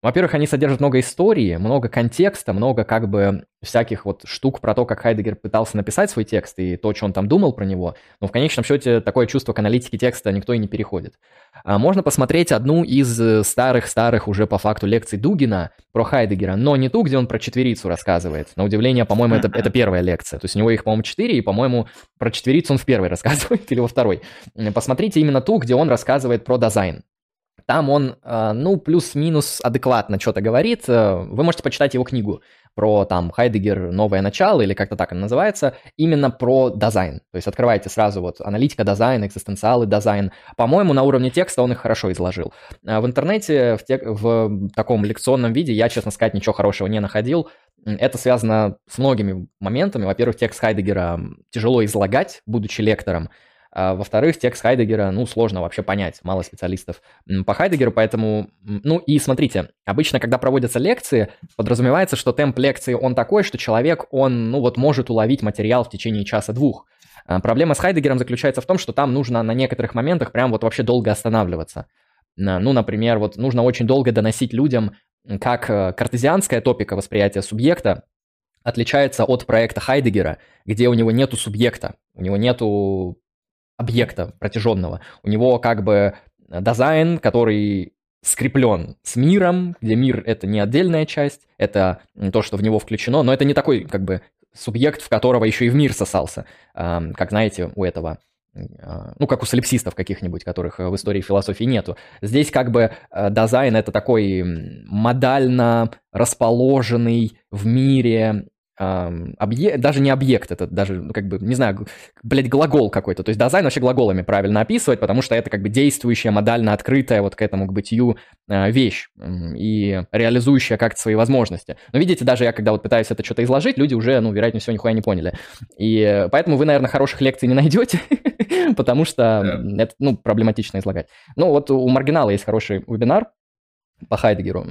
во-первых, они содержат много истории, много контекста, много как бы всяких вот штук про то, как Хайдегер пытался написать свой текст и то, что он там думал про него. Но в конечном счете такое чувство к аналитике текста никто и не переходит. А можно посмотреть одну из старых-старых уже по факту лекций Дугина про Хайдегера, но не ту, где он про четверицу рассказывает. На удивление, по-моему, это, это первая лекция. То есть у него их, по-моему, четыре, и, по-моему, про четверицу он в первой рассказывает или во второй. Посмотрите именно ту, где он рассказывает про дизайн. Там он, э, ну, плюс-минус адекватно что-то говорит. Э, вы можете почитать его книгу про там Хайдегер «Новое начало» или как-то так оно называется, именно про дизайн. То есть открывайте сразу вот аналитика дизайн, экзистенциалы дизайн. По-моему, на уровне текста он их хорошо изложил. А в интернете в, тек- в таком лекционном виде я, честно сказать, ничего хорошего не находил. Это связано с многими моментами. Во-первых, текст Хайдегера тяжело излагать, будучи лектором. А, во-вторых, текст Хайдегера, ну, сложно вообще понять, мало специалистов по Хайдегеру, поэтому, ну, и смотрите, обычно, когда проводятся лекции, подразумевается, что темп лекции, он такой, что человек, он, ну, вот может уловить материал в течение часа-двух. А, проблема с Хайдегером заключается в том, что там нужно на некоторых моментах прям вот вообще долго останавливаться. Ну, например, вот нужно очень долго доносить людям, как э, картезианская топика восприятия субъекта отличается от проекта Хайдегера, где у него нету субъекта, у него нету объекта протяженного. У него как бы дизайн, который скреплен с миром, где мир — это не отдельная часть, это то, что в него включено, но это не такой как бы субъект, в которого еще и в мир сосался, как, знаете, у этого а, ну, как у солипсистов каких-нибудь, которых в истории философии нету. Здесь как бы э, дизайн — это такой модально расположенный в мире объект, даже не объект, это даже, ну, как бы, не знаю, блядь, глагол какой-то. То есть дизайн вообще глаголами правильно описывать, потому что это как бы действующая, модально открытая вот к этому, к бытию э, вещь и реализующая как-то свои возможности. Но видите, даже я, когда вот пытаюсь это что-то изложить, люди уже, ну, вероятнее всего, нихуя не поняли. И поэтому вы, наверное, хороших лекций не найдете, потому что это, ну, проблематично излагать. Ну, вот у Маргинала есть хороший вебинар по Хайдегеру.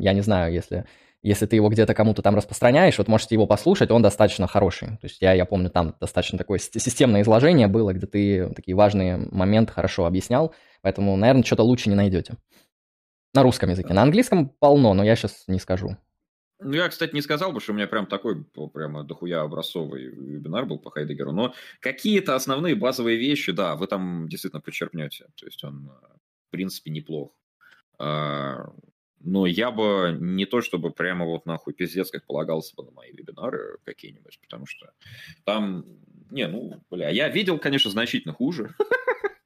Я не знаю, если если ты его где-то кому-то там распространяешь, вот можете его послушать, он достаточно хороший. То есть я, я помню, там достаточно такое системное изложение было, где ты такие важные моменты хорошо объяснял, поэтому, наверное, что-то лучше не найдете. На русском языке. На английском полно, но я сейчас не скажу. Ну, я, кстати, не сказал бы, что у меня прям такой прямо дохуя образцовый вебинар был по Хайдегеру, но какие-то основные базовые вещи, да, вы там действительно подчеркнете. То есть он, в принципе, неплох. А, но я бы не то, чтобы прямо вот нахуй пиздец, как полагался бы на мои вебинары какие-нибудь, потому что там, не, ну, бля, я видел, конечно, значительно хуже.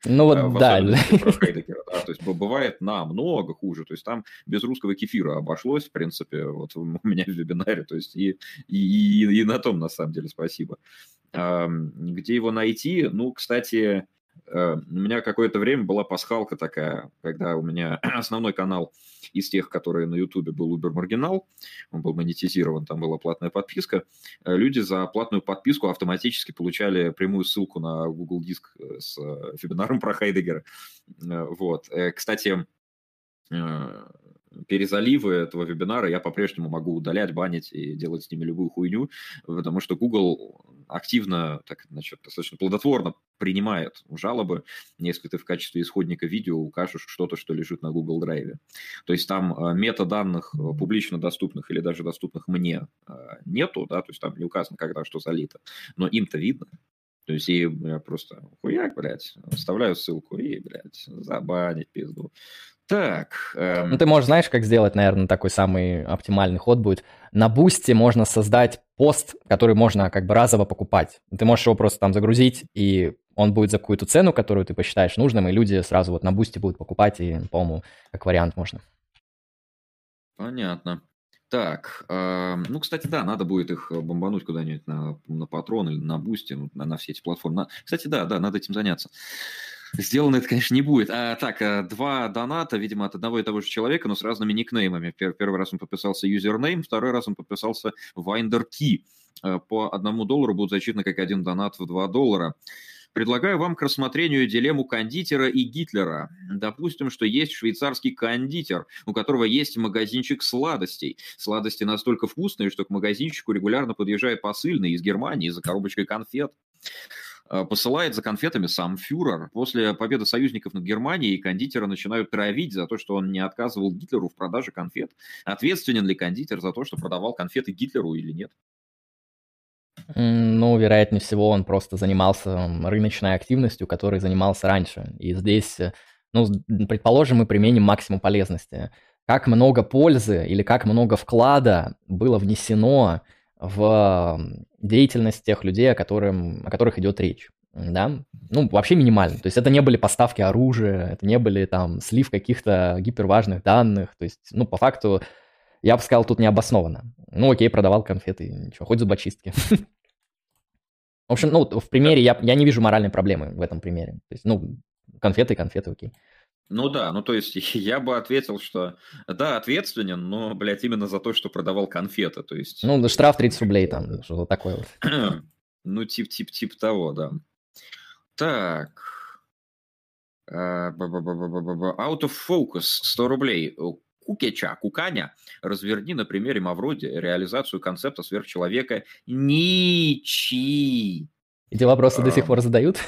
Ну вот да. да. То есть бывает намного хуже. То есть там без русского кефира обошлось, в принципе, вот у меня в вебинаре. То есть и, и, и на том, на самом деле, спасибо. Где его найти? Ну, кстати, у меня какое-то время была пасхалка такая, когда у меня основной канал из тех, которые на Ютубе был Uber Marginal, он был монетизирован, там была платная подписка, э, люди за платную подписку автоматически получали прямую ссылку на Google Диск э, с вебинаром про Хайдегера. Вот. Кстати, перезаливы этого вебинара я по-прежнему могу удалять, банить и делать с ними любую хуйню, потому что Google активно, так, значит, достаточно плодотворно принимает жалобы, если ты в качестве исходника видео укажешь что-то, что лежит на Google Drive. То есть там э, метаданных э, публично доступных или даже доступных мне э, нету, да, то есть там не указано, когда что залито, но им-то видно. То есть и я просто хуяк, блядь, вставляю ссылку и, блядь, забанить пизду. Так. Эм... Ну, ты можешь, знаешь, как сделать, наверное, такой самый оптимальный ход будет. На Boosty можно создать пост, который можно как бы разово покупать. Ты можешь его просто там загрузить, и он будет за какую-то цену, которую ты посчитаешь нужным, и люди сразу вот на Boosty будут покупать, и, по-моему, как вариант можно. Понятно. Так, э, ну, кстати, да, надо будет их бомбануть куда-нибудь на, на Patreon или на Boosty, на, на все эти платформы. На... Кстати, да, да, надо этим заняться. Сделано это, конечно, не будет. А, так, э, два доната, видимо, от одного и того же человека, но с разными никнеймами. Первый раз он подписался username, второй раз он подписался Winder Key. Э, по одному доллару будут зачитаны как один донат в два доллара. Предлагаю вам к рассмотрению дилемму кондитера и Гитлера. Допустим, что есть швейцарский кондитер, у которого есть магазинчик сладостей. Сладости настолько вкусные, что к магазинчику регулярно подъезжает посыльный из Германии за коробочкой конфет. Э, посылает за конфетами сам фюрер. После победы союзников над Германией кондитера начинают травить за то, что он не отказывал Гитлеру в продаже конфет. Ответственен ли кондитер за то, что продавал конфеты Гитлеру или нет? Ну, вероятнее всего, он просто занимался рыночной активностью, которой занимался раньше. И здесь, э, ну, предположим, мы применим максимум полезности. Как много пользы или как много вклада было внесено в деятельность тех людей, о, которым, о которых идет речь. Да? Ну, вообще минимально. То есть это не были поставки оружия, это не были там слив каких-то гиперважных данных. То есть, ну, по факту Я бы сказал, тут необоснованно. Ну, окей, продавал конфеты, ничего, хоть зубочистки. В общем, ну, в примере я, я не вижу моральной проблемы в этом примере. То есть, ну, конфеты, конфеты, окей. Ну да, ну то есть я бы ответил, что да, ответственен, но, блядь, именно за то, что продавал конфеты, то есть... Ну, штраф 30 рублей там, что-то такое вот. ну, тип-тип-тип того, да. Так. А, out of focus 100 рублей. Кукеча, Куканя, разверни на примере Мавроди реализацию концепта сверхчеловека Ничи. Эти вопросы до сих пор задают?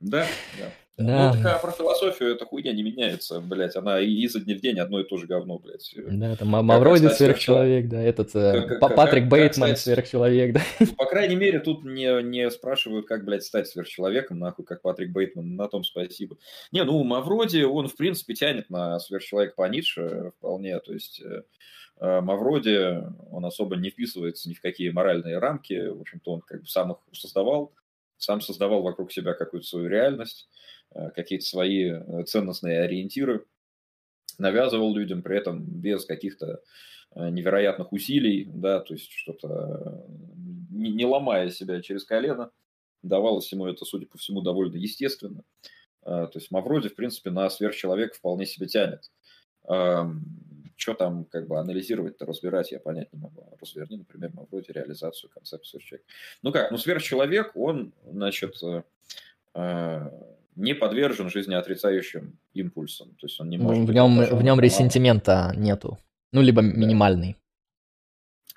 Да, да. Да. Ну, так, про философию эта хуйня не меняется, блядь, она и изо дня в день одно и то же говно, блядь. Да, там Мавроди сверхчеловек, да, этот э, как, как, Патрик Бейтман сверхчеловек, да. По крайней мере, тут не, не спрашивают, как, блядь, стать сверхчеловеком, нахуй, как Патрик Бейтман, на том спасибо. Не, ну, Мавроди, он, в принципе, тянет на сверхчеловека по Ницше вполне, то есть... Э, э, Мавроди, он особо не вписывается ни в какие моральные рамки, в общем-то, он как бы сам их создавал, сам создавал вокруг себя какую-то свою реальность, какие-то свои э, ценностные ориентиры, навязывал людям при этом без каких-то э, невероятных усилий, да, то есть что-то не, не ломая себя через колено, давалось ему это, судя по всему, довольно естественно. То есть Мавроди, в принципе, на сверхчеловека вполне себе тянет. Что там как бы анализировать-то, разбирать, я понять не могу. Разверни, например, Мавроди реализацию концепции сверхчеловека. Ну как, ну сверхчеловек, он, значит, не подвержен жизнеотрицающим импульсам. То есть он не ну, может в нем, в нем ресентимента нету. Ну, либо да. минимальный.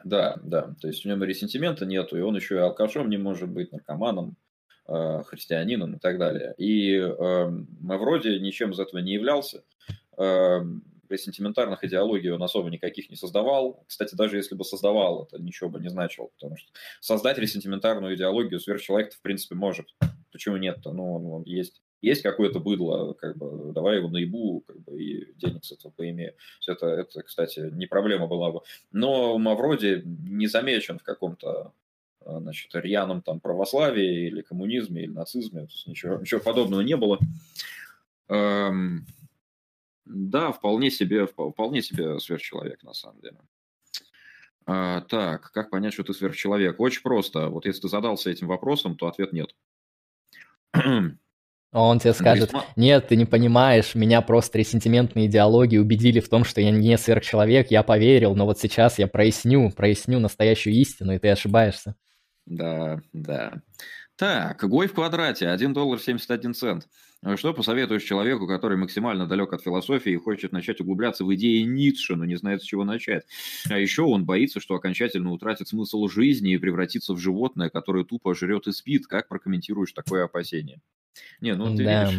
Да, да. То есть в нем ресентимента нету, и он еще и алкашом не может быть, наркоманом, э, христианином и так далее. И э, Мавроди ничем из этого не являлся. Э, ресентиментарных идеологий он особо никаких не создавал. Кстати, даже если бы создавал, это ничего бы не значило, потому что создать ресентиментарную идеологию сверхчеловек в принципе может. Почему нет-то? Ну, он, он есть есть какое-то быдло, как бы, давай его наебу, как бы, и денег с этого поимею. Это, это, кстати, не проблема была бы. Но Мавроди не замечен в каком-то а, значит, рьяном там православии или коммунизме или нацизме, ничего, ничего подобного не было. Эм, да, вполне себе, вполне себе сверхчеловек на самом деле. А, так, как понять, что ты сверхчеловек? Очень просто. Вот если ты задался этим вопросом, то ответ нет. Он тебе скажет, нет, ты не понимаешь, меня просто ресентиментные идеологии убедили в том, что я не сверхчеловек, я поверил, но вот сейчас я проясню, проясню настоящую истину, и ты ошибаешься. Да, да. Так, Гой в квадрате, 1 доллар 71 цент. Что посоветуешь человеку, который максимально далек от философии и хочет начать углубляться в идеи Ницше, но не знает, с чего начать? А еще он боится, что окончательно утратит смысл жизни и превратится в животное, которое тупо жрет и спит. Как прокомментируешь такое опасение? Не, ну ты да.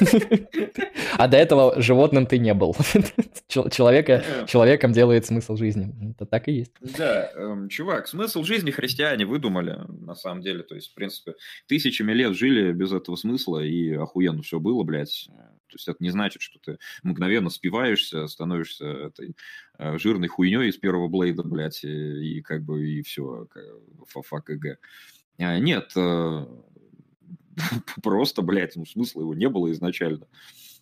А до этого животным ты не был. Человека, человеком делает смысл жизни. Это так и есть. Да, эм, чувак, смысл жизни христиане выдумали, на самом деле. То есть, в принципе, тысячами лет жили без этого смысла, и охуенно все было, блядь. То есть это не значит, что ты мгновенно спиваешься, становишься этой э, жирной хуйней из первого Блейда, блядь, и, и как бы и все, фак а, Нет, э, Просто, блядь, ну смысла его не было изначально.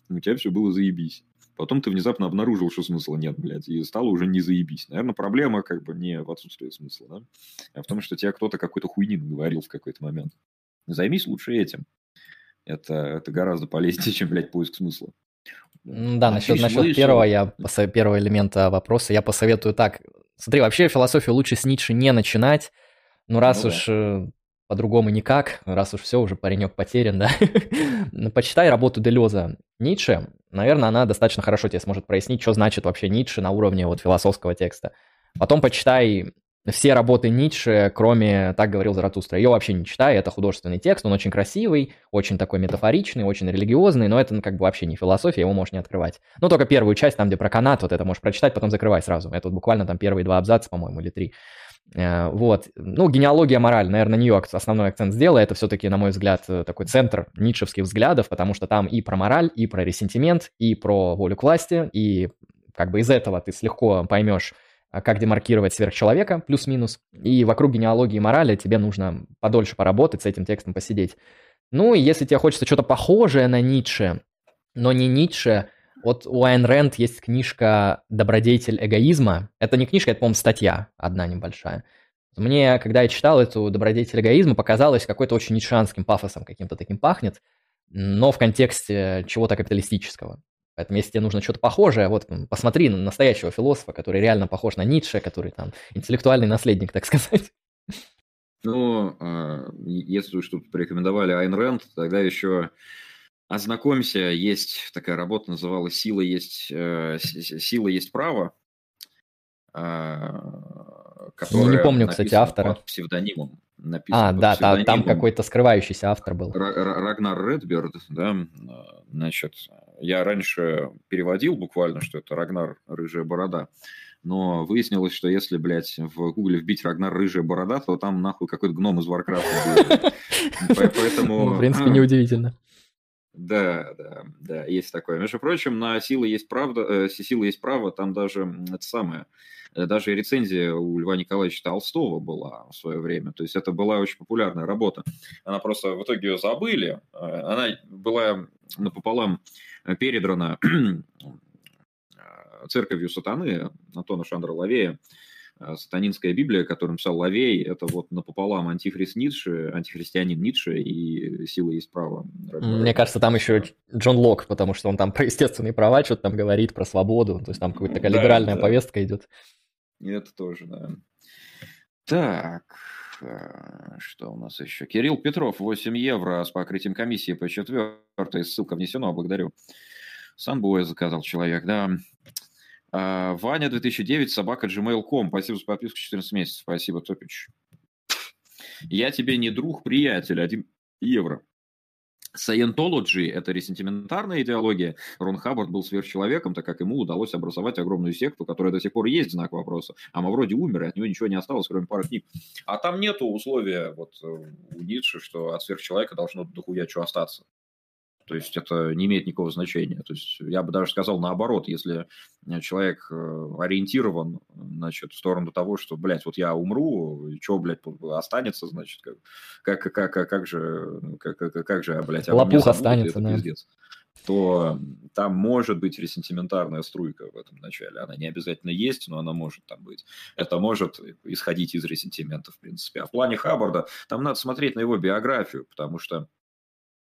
У тебя все было заебись. Потом ты внезапно обнаружил, что смысла нет, блядь, и стало уже не заебись. Наверное, проблема как бы не в отсутствии смысла, да, а в том, что тебя кто-то какой-то хуйни говорил в какой-то момент. Займись лучше этим. Это, это гораздо полезнее, чем, блядь, поиск смысла. Да, насчет, насчет первого, я, первого элемента вопроса я посоветую так. Смотри, вообще философию лучше с Ницше не начинать. Ну, раз ну, уж да. Э, по-другому никак, раз уж все, уже паренек потерян, да. Почитай работу Делеза Ницше, наверное, она достаточно хорошо тебе сможет прояснить, что значит вообще Ницше на уровне вот философского текста. Потом почитай все работы Ницше, кроме «Так говорил Заратустра». Ее вообще не читай, это художественный текст, он очень красивый, очень такой метафоричный, очень религиозный, но это ну, как бы вообще не философия, его можешь не открывать. Ну, только первую часть, там, где про канат, вот это можешь прочитать, потом закрывай сразу. Это вот буквально там первые два абзаца, по-моему, или три. Э, вот. Ну, генеалогия мораль, наверное, на нее основной акцент сделала. Это все-таки, на мой взгляд, э, такой центр ницшевских взглядов, потому что там и про мораль, и про ресентимент, и про волю к власти, и как бы из этого ты легко поймешь, как демаркировать сверхчеловека, плюс-минус. И вокруг генеалогии морали тебе нужно подольше поработать, с этим текстом посидеть. Ну, и если тебе хочется что-то похожее на Ницше, но не Ницше, Вот у Айн Рэнд есть книжка «Добродетель эгоизма». Это не книжка, это, по-моему, статья одна небольшая. Мне, когда я читал эту «Добродетель эгоизма», показалось какой-то очень нитшанским пафосом каким-то таким пахнет, но в контексте чего-то капиталистического. Поэтому если тебе нужно что-то похожее, вот посмотри на настоящего философа, который реально похож на Ницше, который там интеллектуальный наследник, так сказать. Ну, а, если уж тут порекомендовали Айн Рэнд, тогда еще ознакомься, есть такая работа, называлась «Сила есть, э, сила есть право», которая ну, не помню, кстати, автора. под псевдонимом. А, да, псевдонимом. там какой-то скрывающийся автор был. Рагнар Редберд, да, значит, я раньше переводил буквально, что это Рагнар Рыжая Борода, но выяснилось, что если, блядь, в гугле вбить Рагнар Рыжая Борода, то там нахуй какой-то гном из Варкрафта Поэтому... Ну, в принципе, неудивительно. Да, да, да, есть такое. Между прочим, на «Сила есть правда», э, «Сила есть право» там даже это самое, э, даже рецензия у Льва Николаевича Толстого была в свое время. То есть это была очень популярная работа. Она просто в итоге ее забыли. Э, она была напополам передрана церковью сатаны Антона Шандра Лавея. Э, сатанинская Библия, которую написал Лавей, это вот напополам антихрист Ницше, антихристианин Ницше и сила есть право. Мне кажется, там еще Джон Лок, потому что он там про естественные права что-то там говорит, про свободу, то есть там какая-то такая либеральная да, повестка идет. Это тоже, да. Так, э, что у нас еще? Кирилл Петров, 8 евро с покрытием комиссии по четвертой. Ссылка внесена, благодарю. Санбоя заказал человек, да. А, Ваня 2009, собака gmail.com. Спасибо за подписку 14 месяцев. Спасибо, Топич. Я тебе не друг, приятель. Один евро. Саентологи – это ресентиментарная идеология. Рон Хаббард был сверхчеловеком, так как ему удалось образовать огромную секту, которая до сих пор есть знак вопроса. А мы вроде умер, и от него ничего не осталось, кроме пары книг. А там нету условия вот э, у Ницше, что от сверхчеловека должно дохуя что остаться. То есть это не имеет никакого значения. То есть я бы даже сказал наоборот, если человек э, ориентирован, значит, в сторону того, что, блядь, вот я умру, что, блядь, останется, значит, как, как, как, как, как же, как, как, как же, блядь, Лопух останется, да. пиздец то там может быть ресентиментарная струйка в этом начале. Она не обязательно есть, но она может там быть. Это может исходить из ресентимента, в принципе. А в плане Хаббарда, там надо смотреть на его биографию, потому что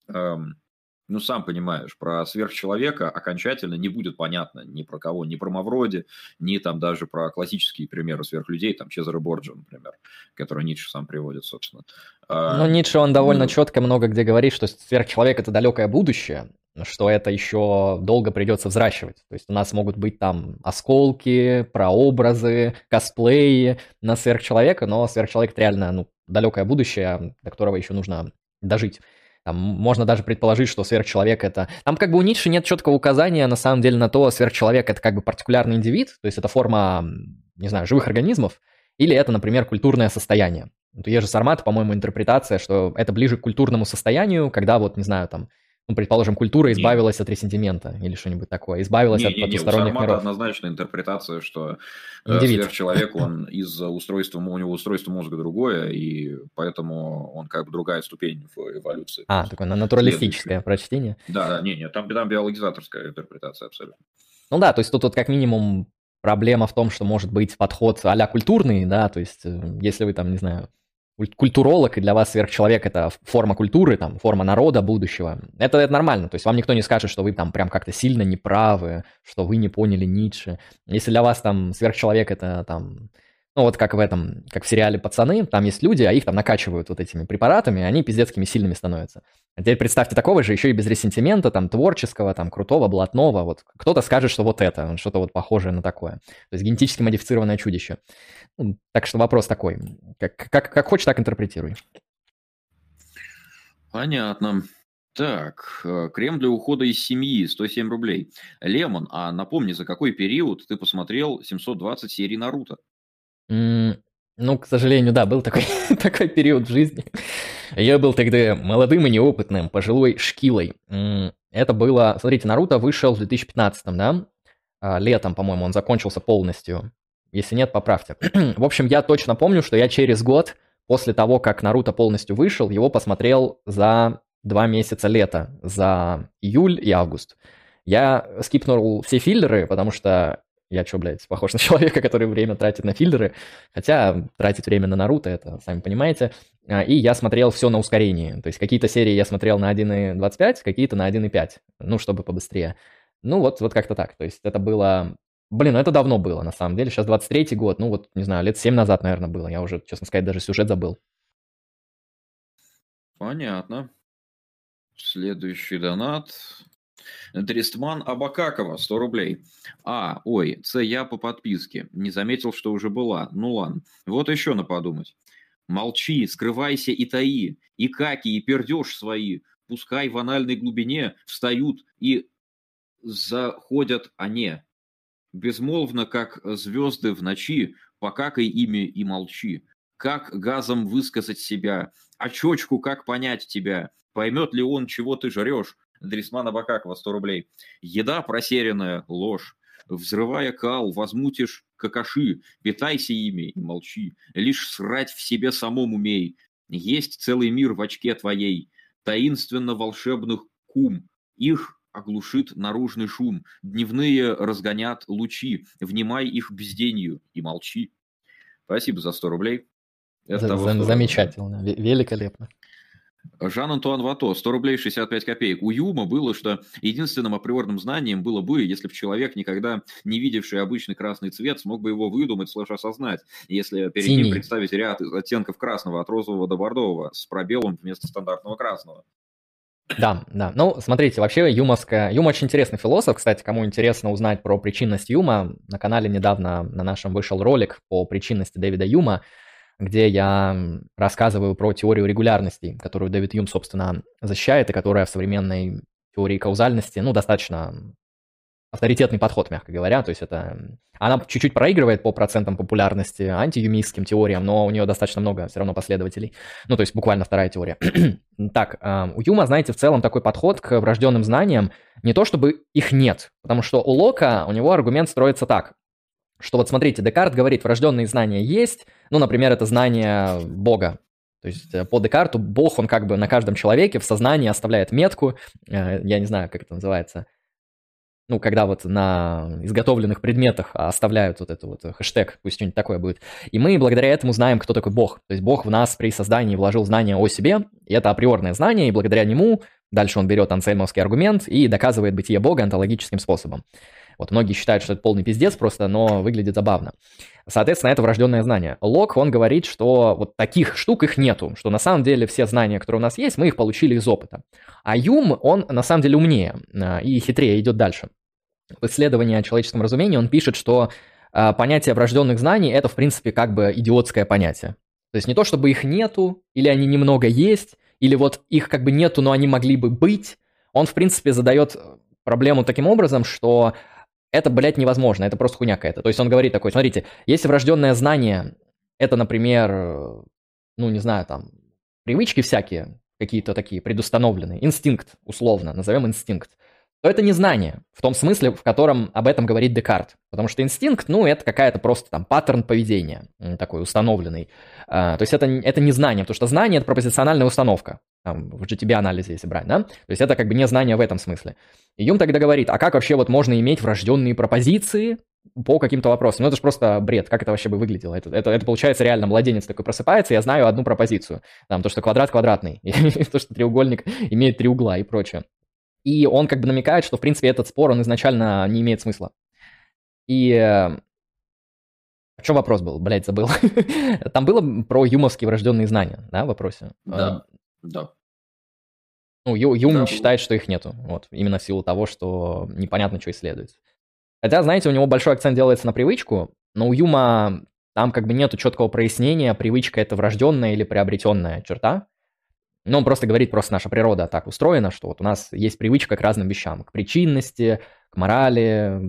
эм, ну, сам понимаешь, про сверхчеловека окончательно не будет понятно ни про кого, ни про Мавроди, ни там даже про классические примеры сверхлюдей, там Чезаре Борджа, например, который Ницше сам приводит, собственно. А, ну, Ницше, он довольно ну, четко много где говорит, что сверхчеловек – это далекое будущее, что это еще долго придется взращивать. То есть у нас могут быть там осколки, прообразы, косплеи на сверхчеловека, но сверхчеловек – это реально ну, далекое будущее, до которого еще нужно дожить. Там можно даже предположить, что сверхчеловек это... Там как бы у Ницше нет четкого указания на самом деле на то, сверхчеловек это как бы партикулярный индивид, то есть это форма, не знаю, живых организмов, или это, например, культурное состояние. У Ежи Сармата, по-моему, интерпретация, что это ближе к культурному состоянию, когда вот, не знаю, там, ну, предположим, культура избавилась Нет. от ресентимента или что-нибудь такое, избавилась не, от не, потусторонних не, миров. однозначно интерпретация, что э, Индивид. он из устройства, у него устройство мозга другое, и поэтому он как бы другая ступень в эволюции. А, такое натуралистическое прочтение? Да, да, не, не, там, там биологизаторская интерпретация абсолютно. Ну да, то есть тут вот как минимум проблема в том, что может быть подход а культурный, да, то есть э, если вы там, не знаю, культуролог, и для вас сверхчеловек – это форма культуры, там, форма народа будущего, это, это нормально. То есть вам никто не скажет, что вы там прям как-то сильно неправы, что вы не поняли Ницше. Если для вас там сверхчеловек – это там ну, вот как в этом, как в сериале «Пацаны», там есть люди, а их там накачивают вот этими препаратами, и они пиздецкими сильными становятся. А теперь представьте такого же, еще и без ресентимента, там, творческого, там, крутого, блатного, вот. Кто-то скажет, что вот это, что-то вот похожее на такое. То есть генетически модифицированное чудище. Так что вопрос такой. Как, как, как хочешь, так интерпретируй. Понятно. Так, э, крем для ухода из семьи, 107 рублей. Лемон, а напомни, за какой период ты посмотрел 720 серий Наруто? Ну, к сожалению, да, был такой, такой период в жизни. Я был тогда молодым и неопытным, пожилой шкилой. Это было, смотрите, Наруто вышел в 2015, да? А, летом, по-моему, он закончился полностью. Если нет, поправьте. в общем, я точно помню, что я через год после того, как Наруто полностью вышел, его посмотрел за два месяца лета, за июль и август. Я скипнул все филлеры, потому что я что, блядь, похож на человека, который время тратит на филлеры, хотя тратить время на Наруто, это сами понимаете. А, и я смотрел все на ускорении. То есть какие-то серии я смотрел на 1.25, какие-то на 1.5, ну, чтобы побыстрее. Ну, вот, вот как-то так. То есть это было... Блин, ну это давно было, на самом деле. Сейчас 23-й год, ну вот, не знаю, лет 7 назад, наверное, было. Я уже, честно сказать, даже сюжет забыл. Понятно. Следующий донат. Дрестман Абакакова, 100 рублей. А, ой, це я по подписке. Не заметил, что уже была. Ну ладно. Вот еще на подумать. Молчи, скрывайся и таи, и каки, и пердеж свои. Пускай в анальной глубине встают и заходят они. Безмолвно, как звезды в ночи, покакай ими и молчи. Как газом высказать себя, чечку как понять тебя? Поймет ли он, чего ты жрешь? Дрисмана Бакакова, 100 рублей. Еда просеренная, ложь. Взрывая кал, возмутишь какаши, питайся ими и молчи. Лишь срать в себе самом умей. Есть целый мир в очке твоей, таинственно волшебных кум. Их оглушит наружный шум, дневные разгонят лучи, внимай их безденью и молчи. Спасибо за 100 рублей. Это за, замечательно, великолепно. Жан-Антуан Вато, 100 рублей 65 копеек. У Юма было, что единственным априорным знанием было бы, если бы человек, никогда не видевший обычный красный цвет, смог бы его выдумать, слэш осознать, если перед Синий. ним представить ряд оттенков красного от розового до бордового с пробелом вместо стандартного красного. Да, да. Ну, смотрите, вообще Юмовская... Юм очень интересный философ, кстати, кому интересно узнать про причинность Юма, на канале недавно на нашем вышел ролик по причинности Дэвида Юма, где я рассказываю про теорию регулярности, которую Дэвид Юм, собственно, защищает, и которая в современной теории каузальности, ну, достаточно авторитетный подход, мягко говоря. То есть это... Она чуть-чуть проигрывает по процентам популярности антиюмистским теориям, но у нее достаточно много все равно последователей. Ну, то есть буквально вторая теория. так, у Юма, знаете, в целом такой подход к врожденным знаниям, не то чтобы их нет, потому что у Лока у него аргумент строится так что вот смотрите, Декарт говорит, врожденные знания есть, ну, например, это знание Бога. То есть э, по Декарту Бог, он как бы на каждом человеке в сознании оставляет метку, э, я не знаю, как это называется, ну, когда вот на изготовленных предметах оставляют вот это вот хэштег, пусть что-нибудь такое будет. И мы благодаря этому знаем, кто такой Бог. То есть Бог в нас при создании вложил знания о себе, и это априорное знание, и благодаря нему дальше он берет ансельмовский аргумент и доказывает бытие Бога онтологическим способом. Вот многие считают, что это полный пиздец просто, но выглядит забавно. Соответственно, это врожденное знание. Лок, он говорит, что вот таких штук их нету, что на самом деле все знания, которые у нас есть, мы их получили из опыта. А Юм, он на самом деле умнее а, и хитрее идет дальше. В исследовании о человеческом разумении он пишет, что а, понятие врожденных знаний – это, в принципе, как бы идиотское понятие. То есть не то, чтобы их нету, или они немного есть, или вот их как бы нету, но они могли бы быть. Он, в принципе, задает проблему таким образом, что это, блядь, невозможно, это просто хуйня какая-то. То есть он говорит такой, смотрите, если врожденное знание, это, например, ну, не знаю, там, привычки всякие, какие-то такие предустановленные, инстинкт, условно, назовем инстинкт, то это не знание, в том смысле, в котором об этом говорит Декарт. Потому что инстинкт, ну, это какая-то просто там паттерн поведения, такой установленный. А, то есть это, это не знание, потому что знание – это пропозициональная установка там, в GTB-анализе, если брать, да? То есть это как бы не знание в этом смысле. И Юм тогда говорит, а как вообще вот можно иметь врожденные пропозиции по каким-то вопросам? Ну это же просто бред, как это вообще бы выглядело? Это, это, это получается реально, младенец такой просыпается, я знаю одну пропозицию, там, то, что квадрат квадратный, то, что треугольник имеет три угла и прочее. И он как бы намекает, что, в принципе, этот спор, он изначально не имеет смысла. И э, в чем вопрос был? Блять, забыл. Там было про юмовские врожденные знания, да, в вопросе? Да, да. Ну, Ю, Юм да. считает, что их нету. Вот, именно в силу того, что непонятно, что исследуется. Хотя, знаете, у него большой акцент делается на привычку, но у Юма там как бы нету четкого прояснения, привычка это врожденная или приобретенная черта. Но он просто говорит, просто наша природа так устроена, что вот у нас есть привычка к разным вещам, к причинности, к морали,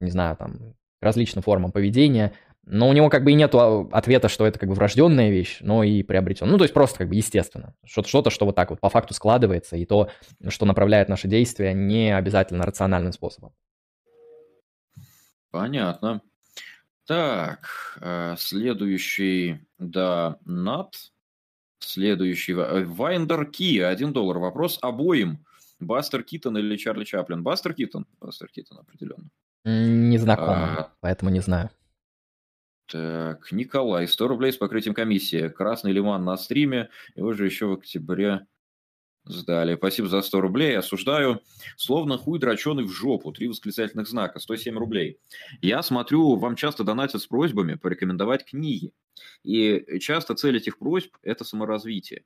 не знаю, там, к различным формам поведения. Но у него как бы и нет ответа, что это как бы врожденная вещь, но и приобретенная. Ну, то есть просто как бы естественно. Что-то, что вот так вот по факту складывается, и то, что направляет наши действия, не обязательно рациональным способом. Понятно. Так, э, следующий донат. Следующий, Winder Key, 1 доллар. Вопрос обоим. Бастер Китон или Чарли Чаплин? Бастер Китон. Бастер Китон определенно. Не знаком, а... поэтому не знаю. Так, Николай, 100 рублей с покрытием комиссии. Красный лиман на стриме. Его же еще в октябре сдали. Спасибо за 100 рублей. Осуждаю. Словно хуй дроченый в жопу. Три восклицательных знака. 107 рублей. Я смотрю, вам часто донатят с просьбами порекомендовать книги. И часто цель этих просьб – это саморазвитие.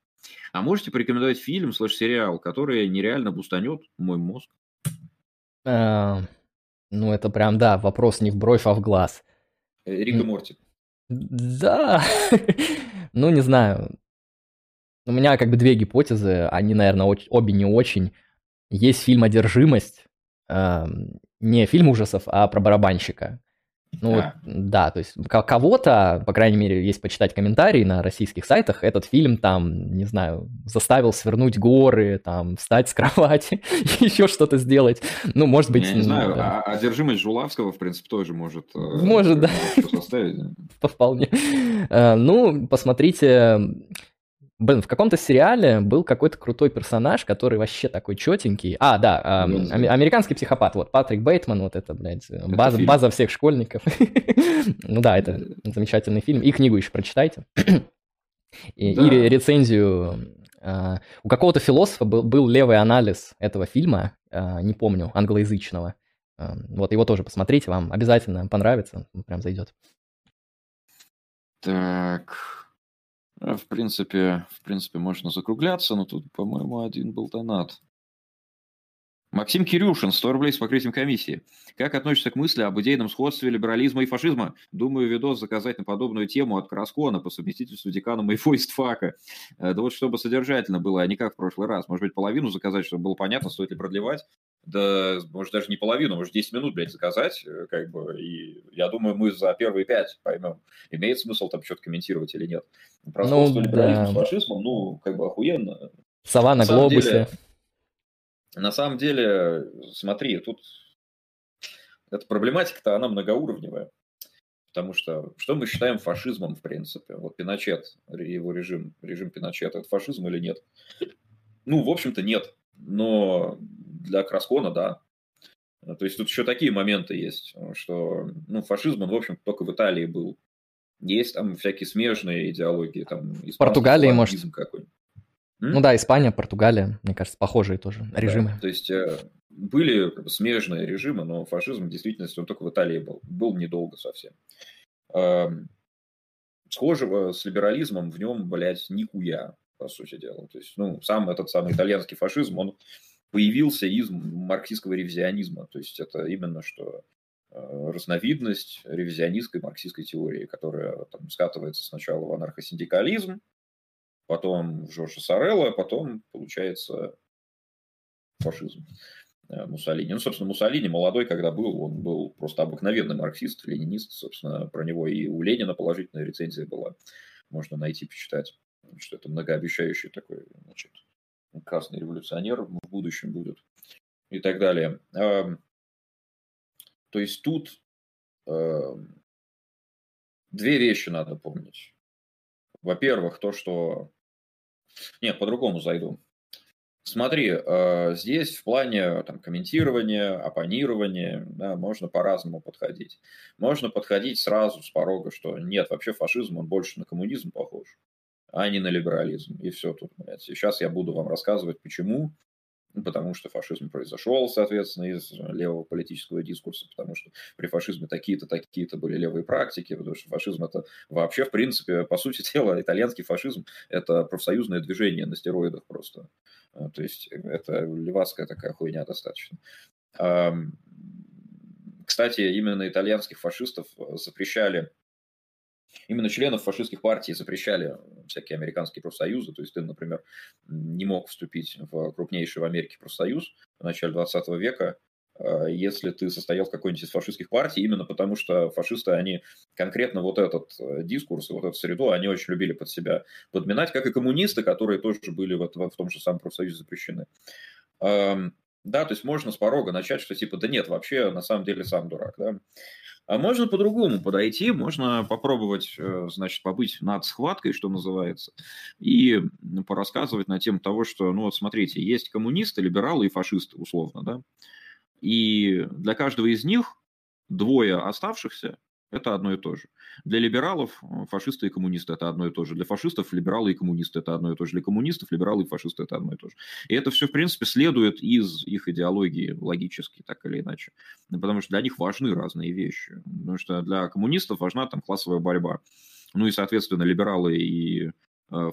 А можете порекомендовать фильм слэш-сериал, который нереально бустанет мой мозг? А, ну, это прям, да, вопрос не в бровь, а в глаз. Э, Рик и Морти. Да, ну не знаю. У меня как бы две гипотезы, они, наверное, обе не очень. Есть фильм «Одержимость», не фильм ужасов, а про барабанщика. Ну, а. да, то есть кого-то, по крайней мере, есть почитать комментарии на российских сайтах, этот фильм там, не знаю, заставил свернуть горы, там, встать с кровати, еще что-то сделать. Ну, может быть... Я не знаю, да. а одержимость Жулавского, в принципе, тоже может... Э, может, да. Вполне. Э, ну, посмотрите Блин, в каком-то сериале был какой-то крутой персонаж, который вообще такой четенький. А, да, э, американский психопат. Вот, Патрик Бейтман, вот это, блядь, база, база всех школьников. ну да, это замечательный фильм. И книгу еще прочитайте. и, да. и рецензию. Uh, у какого-то философа был, был левый анализ этого фильма, uh, не помню, англоязычного. Uh, вот его тоже посмотрите, вам обязательно понравится, прям зайдет. Так, а, в принципе, в принципе, можно закругляться, но тут, по-моему, один был донат. Максим Кирюшин, 100 рублей с покрытием комиссии. Как относишься к мысли об идейном сходстве либерализма и фашизма? Думаю, видос заказать на подобную тему от Краскона по совместительству декана моего истфака. Э, да вот чтобы содержательно было, а не как в прошлый раз. Может быть, половину заказать, чтобы было понятно, стоит ли продлевать да, может, даже не половину, может, 10 минут, блядь, заказать, э, как бы, и я думаю, мы за первые 5 поймем, имеет смысл там что-то комментировать или нет. Про ну, да. с фашизмом, ну, как бы охуенно. Сова на, на глобусе. Деле, на самом деле, смотри, тут эта проблематика-то, она многоуровневая. Потому что что мы считаем фашизмом, в принципе? Вот Пиночет, его режим, режим Пиночета, это фашизм или нет? Ну, в общем-то, нет. Но для Краскона, да. То есть тут еще такие моменты есть, что ну, фашизм, он, в общем, только в Италии был. Есть там всякие смежные идеологии. Там, Португалии, может. Какой-нибудь. Ну да, Испания, Португалия, мне кажется, похожие тоже режимы. Да, то есть э, были как бы, смежные режимы, но фашизм в действительности он только в Италии был. Был недолго совсем. Эм, схожего с либерализмом в нем, блядь, нихуя, по сути дела. То есть, ну, сам этот самый итальянский фашизм, он появился из марксистского ревизионизма. То есть это именно что э, разновидность ревизионистской марксистской теории, которая там, скатывается сначала в анархосиндикализм, потом в Жоржа Сорелла, потом получается фашизм э, Муссолини. Ну, собственно, Муссолини молодой, когда был, он был просто обыкновенный марксист, ленинист. Собственно, про него и у Ленина положительная рецензия была. Можно найти, почитать, что это многообещающий такой, значит, красный революционер в будущем будет и так далее. То есть тут две вещи надо помнить. Во-первых, то, что... Нет, по-другому зайду. Смотри, здесь в плане там, комментирования, оппонирования да, можно по-разному подходить. Можно подходить сразу с порога, что нет, вообще фашизм, он больше на коммунизм похож а не на либерализм. И все тут, блядь. Сейчас я буду вам рассказывать, почему. Ну, потому что фашизм произошел, соответственно, из левого политического дискурса, потому что при фашизме такие-то, такие-то были левые практики, потому что фашизм это вообще, в принципе, по сути дела, итальянский фашизм – это профсоюзное движение на стероидах просто. А, то есть это левацкая такая хуйня достаточно. Кстати, именно итальянских фашистов запрещали именно членов фашистских партий запрещали всякие американские профсоюзы. То есть ты, например, не мог вступить в крупнейший в Америке профсоюз в начале 20 века, а, если ты состоял в какой-нибудь из фашистских партий, именно потому что фашисты, они конкретно вот этот э, дискурс, вот эту среду, они очень любили под себя подминать, как и коммунисты, которые тоже были в, в том же самом профсоюзе запрещены. Да, то есть можно с порога начать, что типа, да нет, вообще на самом деле сам дурак, да. А можно по-другому подойти, можно попробовать, э, значит, побыть над схваткой, что называется, и порассказывать на тему того, что, ну вот смотрите, есть коммунисты, либералы и фашисты, условно, да, и для каждого из них двое оставшихся это одно и то же. Для либералов э, фашисты и коммунисты – это одно и то же. Для фашистов либералы и коммунисты – это одно и то же. Для коммунистов либералы и фашисты – это одно и то же. И это все, в принципе, следует из их идеологии логически, так или иначе. Потому что для них важны разные вещи. Потому что для коммунистов важна там классовая борьба. Ну и, соответственно, либералы и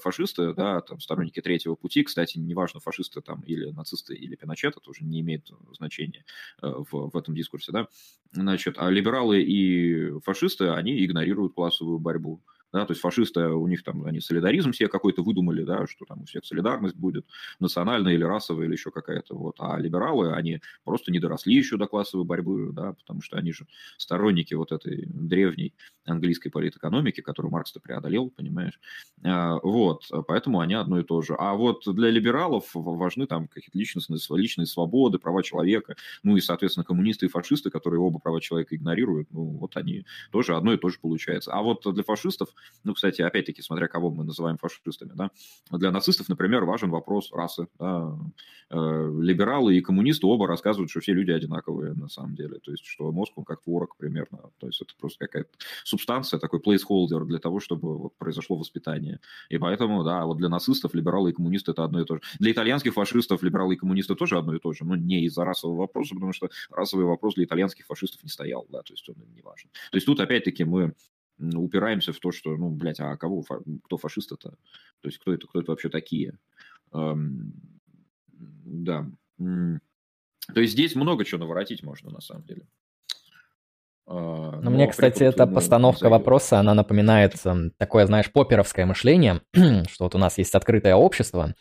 фашисты, да, там, сторонники третьего пути, кстати, неважно, фашисты там или нацисты, или Пиночет, это уже не имеет значения э, в, в этом дискурсе, да, значит, а либералы и фашисты, они игнорируют классовую борьбу, да, то есть фашисты, у них там, они солидаризм себе какой-то выдумали, да, что там у всех солидарность будет, национальная или расовая, или еще какая-то, вот, а либералы, они просто не доросли еще до классовой борьбы, да, потому что они же сторонники вот этой древней английской политэкономики, которую Маркс-то преодолел, понимаешь, а, вот, поэтому они одно и то же. А вот для либералов важны там какие-то личностные, личные свободы, права человека, ну и, соответственно, коммунисты и фашисты, которые оба права человека игнорируют, ну, вот они тоже одно и то же получается. А вот для фашистов ну, кстати, опять-таки, смотря кого мы называем фашистами, да, для нацистов, например, важен вопрос расы, да, э, либералы и коммунисты оба рассказывают, что все люди одинаковые на самом деле, то есть, что мозг, он как творог примерно, то есть, это просто какая-то субстанция, такой placeholder для того, чтобы вот, произошло воспитание, и поэтому, да, вот для нацистов либералы и коммунисты это одно и то же. Для итальянских фашистов либералы и коммунисты тоже одно и то же, но не из-за расового вопроса, потому что расовый вопрос для итальянских фашистов не стоял, да, то есть он им не важен. То есть тут опять-таки мы упираемся в то, что, ну, блядь, а кого, кто фашист это? То есть кто это, кто это вообще такие? Эм, да. То есть здесь много чего наворотить можно, на самом деле. А, но, но мне, кстати, эта постановка зайдет. вопроса, она напоминает такое, знаешь, поперовское мышление, что вот у нас есть открытое общество,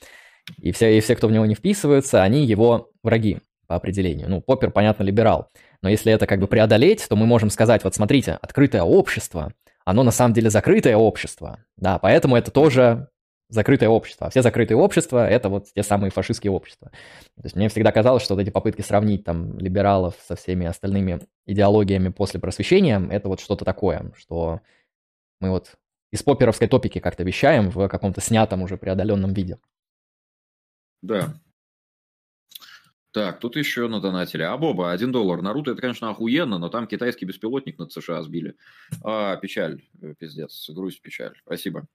и все, и все, кто в него не вписываются, они его враги по определению. Ну, Поппер, понятно, либерал. Но если это как бы преодолеть, то мы можем сказать, вот смотрите, открытое общество, оно на самом деле закрытое общество. Да, поэтому это тоже закрытое общество. А все закрытые общества – это вот те самые фашистские общества. То есть мне всегда казалось, что вот эти попытки сравнить там либералов со всеми остальными идеологиями после просвещения – это вот что-то такое, что мы вот из поперовской топики как-то вещаем в каком-то снятом уже преодоленном виде. Да, так, тут еще надонатили. А Боба, один доллар. Наруто это, конечно, охуенно, но там китайский беспилотник над США сбили. А, печаль, э, пиздец, грусть, печаль. Спасибо.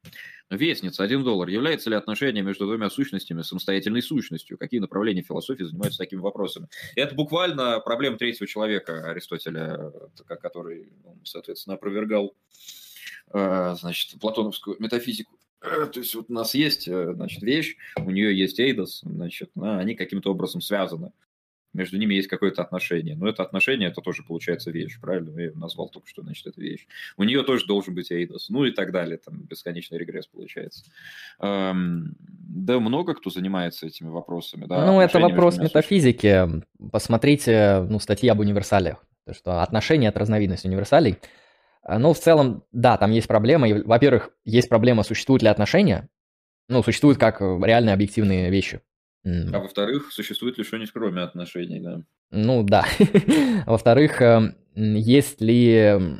Вестница, один доллар. Является ли отношение между двумя сущностями самостоятельной сущностью? Какие направления философии занимаются такими вопросами? Это буквально проблема третьего человека Аристотеля, который, соответственно, опровергал э, значит, платоновскую метафизику. Э, то есть вот у нас есть, э, значит, вещь, у нее есть Эйдос, значит, они каким-то образом связаны. Между ними есть какое-то отношение. Но это отношение, это тоже получается вещь, правильно? Я назвал только что, значит, это вещь. У нее тоже должен быть Эйдос. Ну и так далее. Там бесконечный регресс получается. Эм, да, много кто занимается этими вопросами. Да, ну, это вопрос метафизики. Посмотрите, ну, статьи об универсалиях. То, что отношения – это разновидность универсалей. А, ну, в целом, да, там есть проблема. Во-первых, есть проблема, существуют ли отношения. Ну, существуют как э, реальные объективные вещи. А во-вторых, существует ли что-нибудь кроме отношений, да? Ну, да. Во-вторых, эм, есть ли...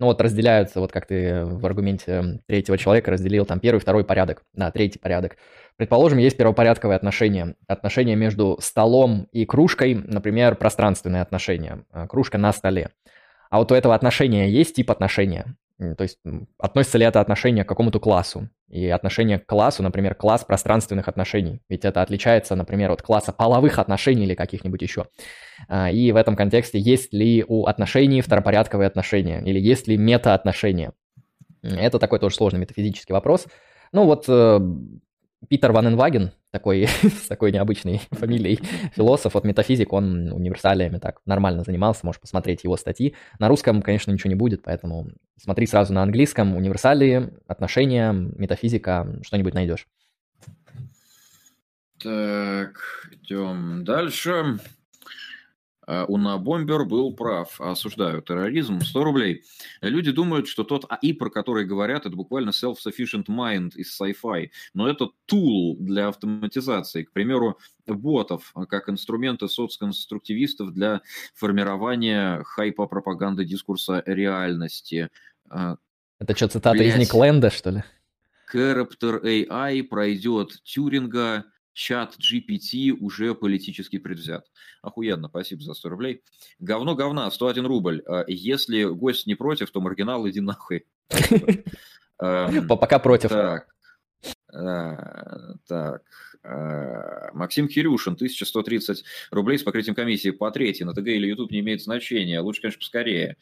Ну, вот разделяются, вот как ты в аргументе третьего человека разделил там первый, второй порядок, да, третий порядок. Предположим, есть первопорядковые отношения. Отношения между столом и кружкой, например, пространственные отношения. Э, кружка на столе. А вот у этого отношения есть тип отношения. То есть относится ли это отношение к какому-то классу? И отношение к классу, например, класс пространственных отношений. Ведь это отличается, например, от класса половых отношений или каких-нибудь еще. А, и в этом контексте есть ли у отношений второпорядковые отношения? Или есть ли метаотношения? Это такой тоже сложный метафизический вопрос. Ну вот э, Питер Ван Энваген, такой, с такой необычной фамилией философ, от метафизик, он универсалиями так нормально занимался, можешь посмотреть его статьи. На русском, конечно, ничего не будет, поэтому смотри сразу на английском, универсалии, отношения, метафизика, что-нибудь найдешь. Так, идем дальше. Э, Унабомбер был прав. Осуждаю терроризм. 100 рублей. Люди думают, что тот АИ, про который говорят, это буквально self-sufficient mind из sci-fi. Но это tool для автоматизации. К примеру, ботов, как инструменты соцконструктивистов для формирования хайпа пропаганды дискурса реальности. Э, это что, цитата Блять. из Никленда, что ли? Character AI пройдет Тюринга, чат GPT уже политически предвзят. Охуенно, спасибо за 100 рублей. Говно говна, 101 рубль. А если гость не против, то маргинал иди нахуй. Эм, пока против. Так, э, так. Э, Максим Кирюшин, 1130 рублей с покрытием комиссии по третьей. На ТГ или YouTube не имеет значения. Лучше, конечно, поскорее.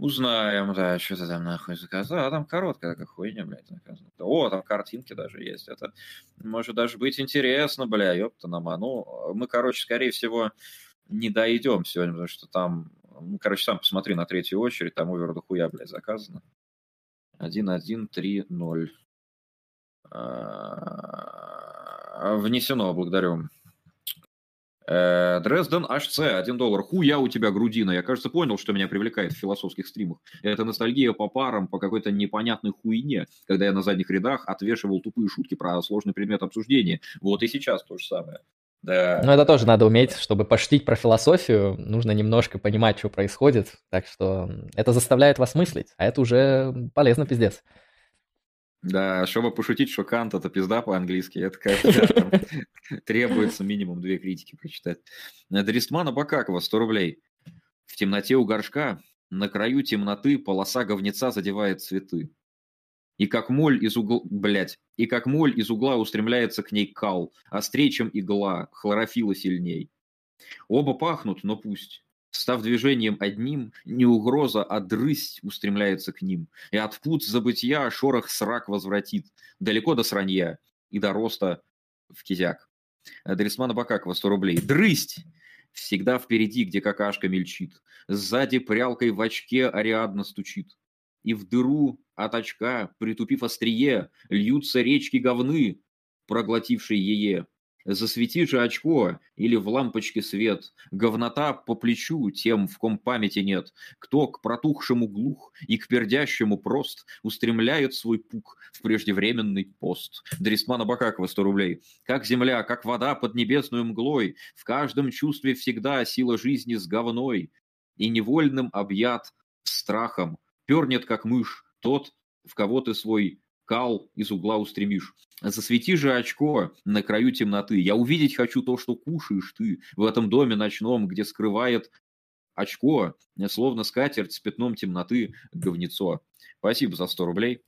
Узнаем, да, что ты там нахуй заказал. А там короткая как хуйня, блядь, заказано. О, там картинки даже есть. Это может даже быть интересно, бля, ёпта нама. Ну, мы, короче, скорее всего, не дойдем сегодня, потому что там, ну, короче, сам посмотри на третью очередь, там овер до хуя, блядь, заказано. 1-1-3-0. А, внесено, благодарю. Э, Дрезден HC, 1 доллар. Хуя у тебя грудина. Я, кажется, понял, что меня привлекает в философских стримах. Это ностальгия по парам, по какой-то непонятной хуйне, когда я на задних рядах отвешивал тупые шутки про сложный предмет обсуждения. Вот и сейчас то же самое. Да. Ну, это тоже надо уметь, чтобы поштить про философию, нужно немножко понимать, что происходит, так что это заставляет вас мыслить, а это уже полезно, пиздец. Да, чтобы пошутить, что Кант это пизда по-английски, это как требуется минимум две критики прочитать. Дристмана Бакакова, 100 рублей. В темноте у горшка, на краю темноты полоса говнеца задевает цветы. И как моль из угла, блядь, и как моль из угла устремляется к ней кал, острее, чем игла, хлорофила сильней. Оба пахнут, но пусть. Став движением одним, не угроза, а дрысть устремляется к ним. И от пут забытия шорох срак возвратит. Далеко до сранья и до роста в кизяк. Дрисмана Бакакова, 100 рублей. Дрысть! Всегда впереди, где какашка мельчит. Сзади прялкой в очке Ариадна стучит. И в дыру от очка, притупив острие, льются речки говны, проглотившие ее. Засвети же очко или в лампочке свет, говнота по плечу тем, в ком памяти нет, кто к протухшему глух и к пердящему прост устремляет свой пук в преждевременный пост. Дрисмана Бакакова, 100 рублей. Как земля, как вода под небесную мглой, в каждом чувстве всегда сила жизни с говной, и невольным объят страхом, пернет, как мышь, тот, в кого ты свой кал из угла устремишь. Засвети же очко на краю темноты. Я увидеть хочу то, что кушаешь ты в этом доме ночном, где скрывает очко, словно скатерть с пятном темноты, говнецо. Спасибо за 100 рублей.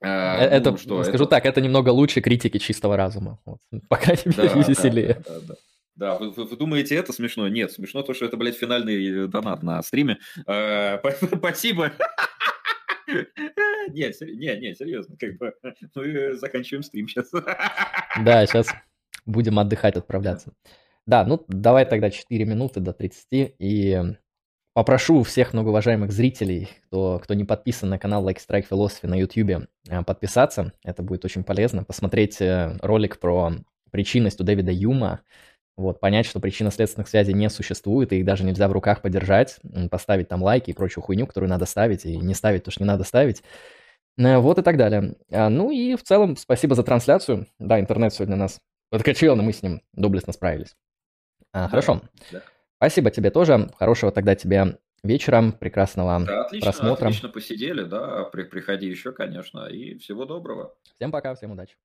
А, э, это, ну, что, скажу это... так, это немного лучше критики чистого разума. Вот. По крайней мере, да, веселее. Да, да, да. Да, вы, вы, вы думаете, это смешно? Нет, смешно то, что это, блядь, финальный донат на стриме. Э, спасибо. Не, не, не, серьезно, как бы мы заканчиваем стрим сейчас. Да, сейчас будем отдыхать, отправляться. Да, ну давай тогда 4 минуты до 30 и попрошу всех многоуважаемых зрителей, кто, кто не подписан на канал Like Strike Philosophy на YouTube, э, подписаться. Это будет очень полезно. Посмотреть э, ролик про причинность у Дэвида Юма, вот, понять, что причинно-следственных связей не существует, и их даже нельзя в руках подержать, поставить там лайки и прочую хуйню, которую надо ставить, и не ставить то, что не надо ставить. Э, вот и так далее. А, ну и в целом спасибо за трансляцию. Да, интернет сегодня нас подкачал, но мы с ним доблестно справились. А, да, хорошо. Да. Спасибо тебе тоже. Хорошего тогда тебе вечера, прекрасного да, отлично, просмотра. Отлично посидели, да. При, приходи еще, конечно, и всего доброго. Всем пока, всем удачи.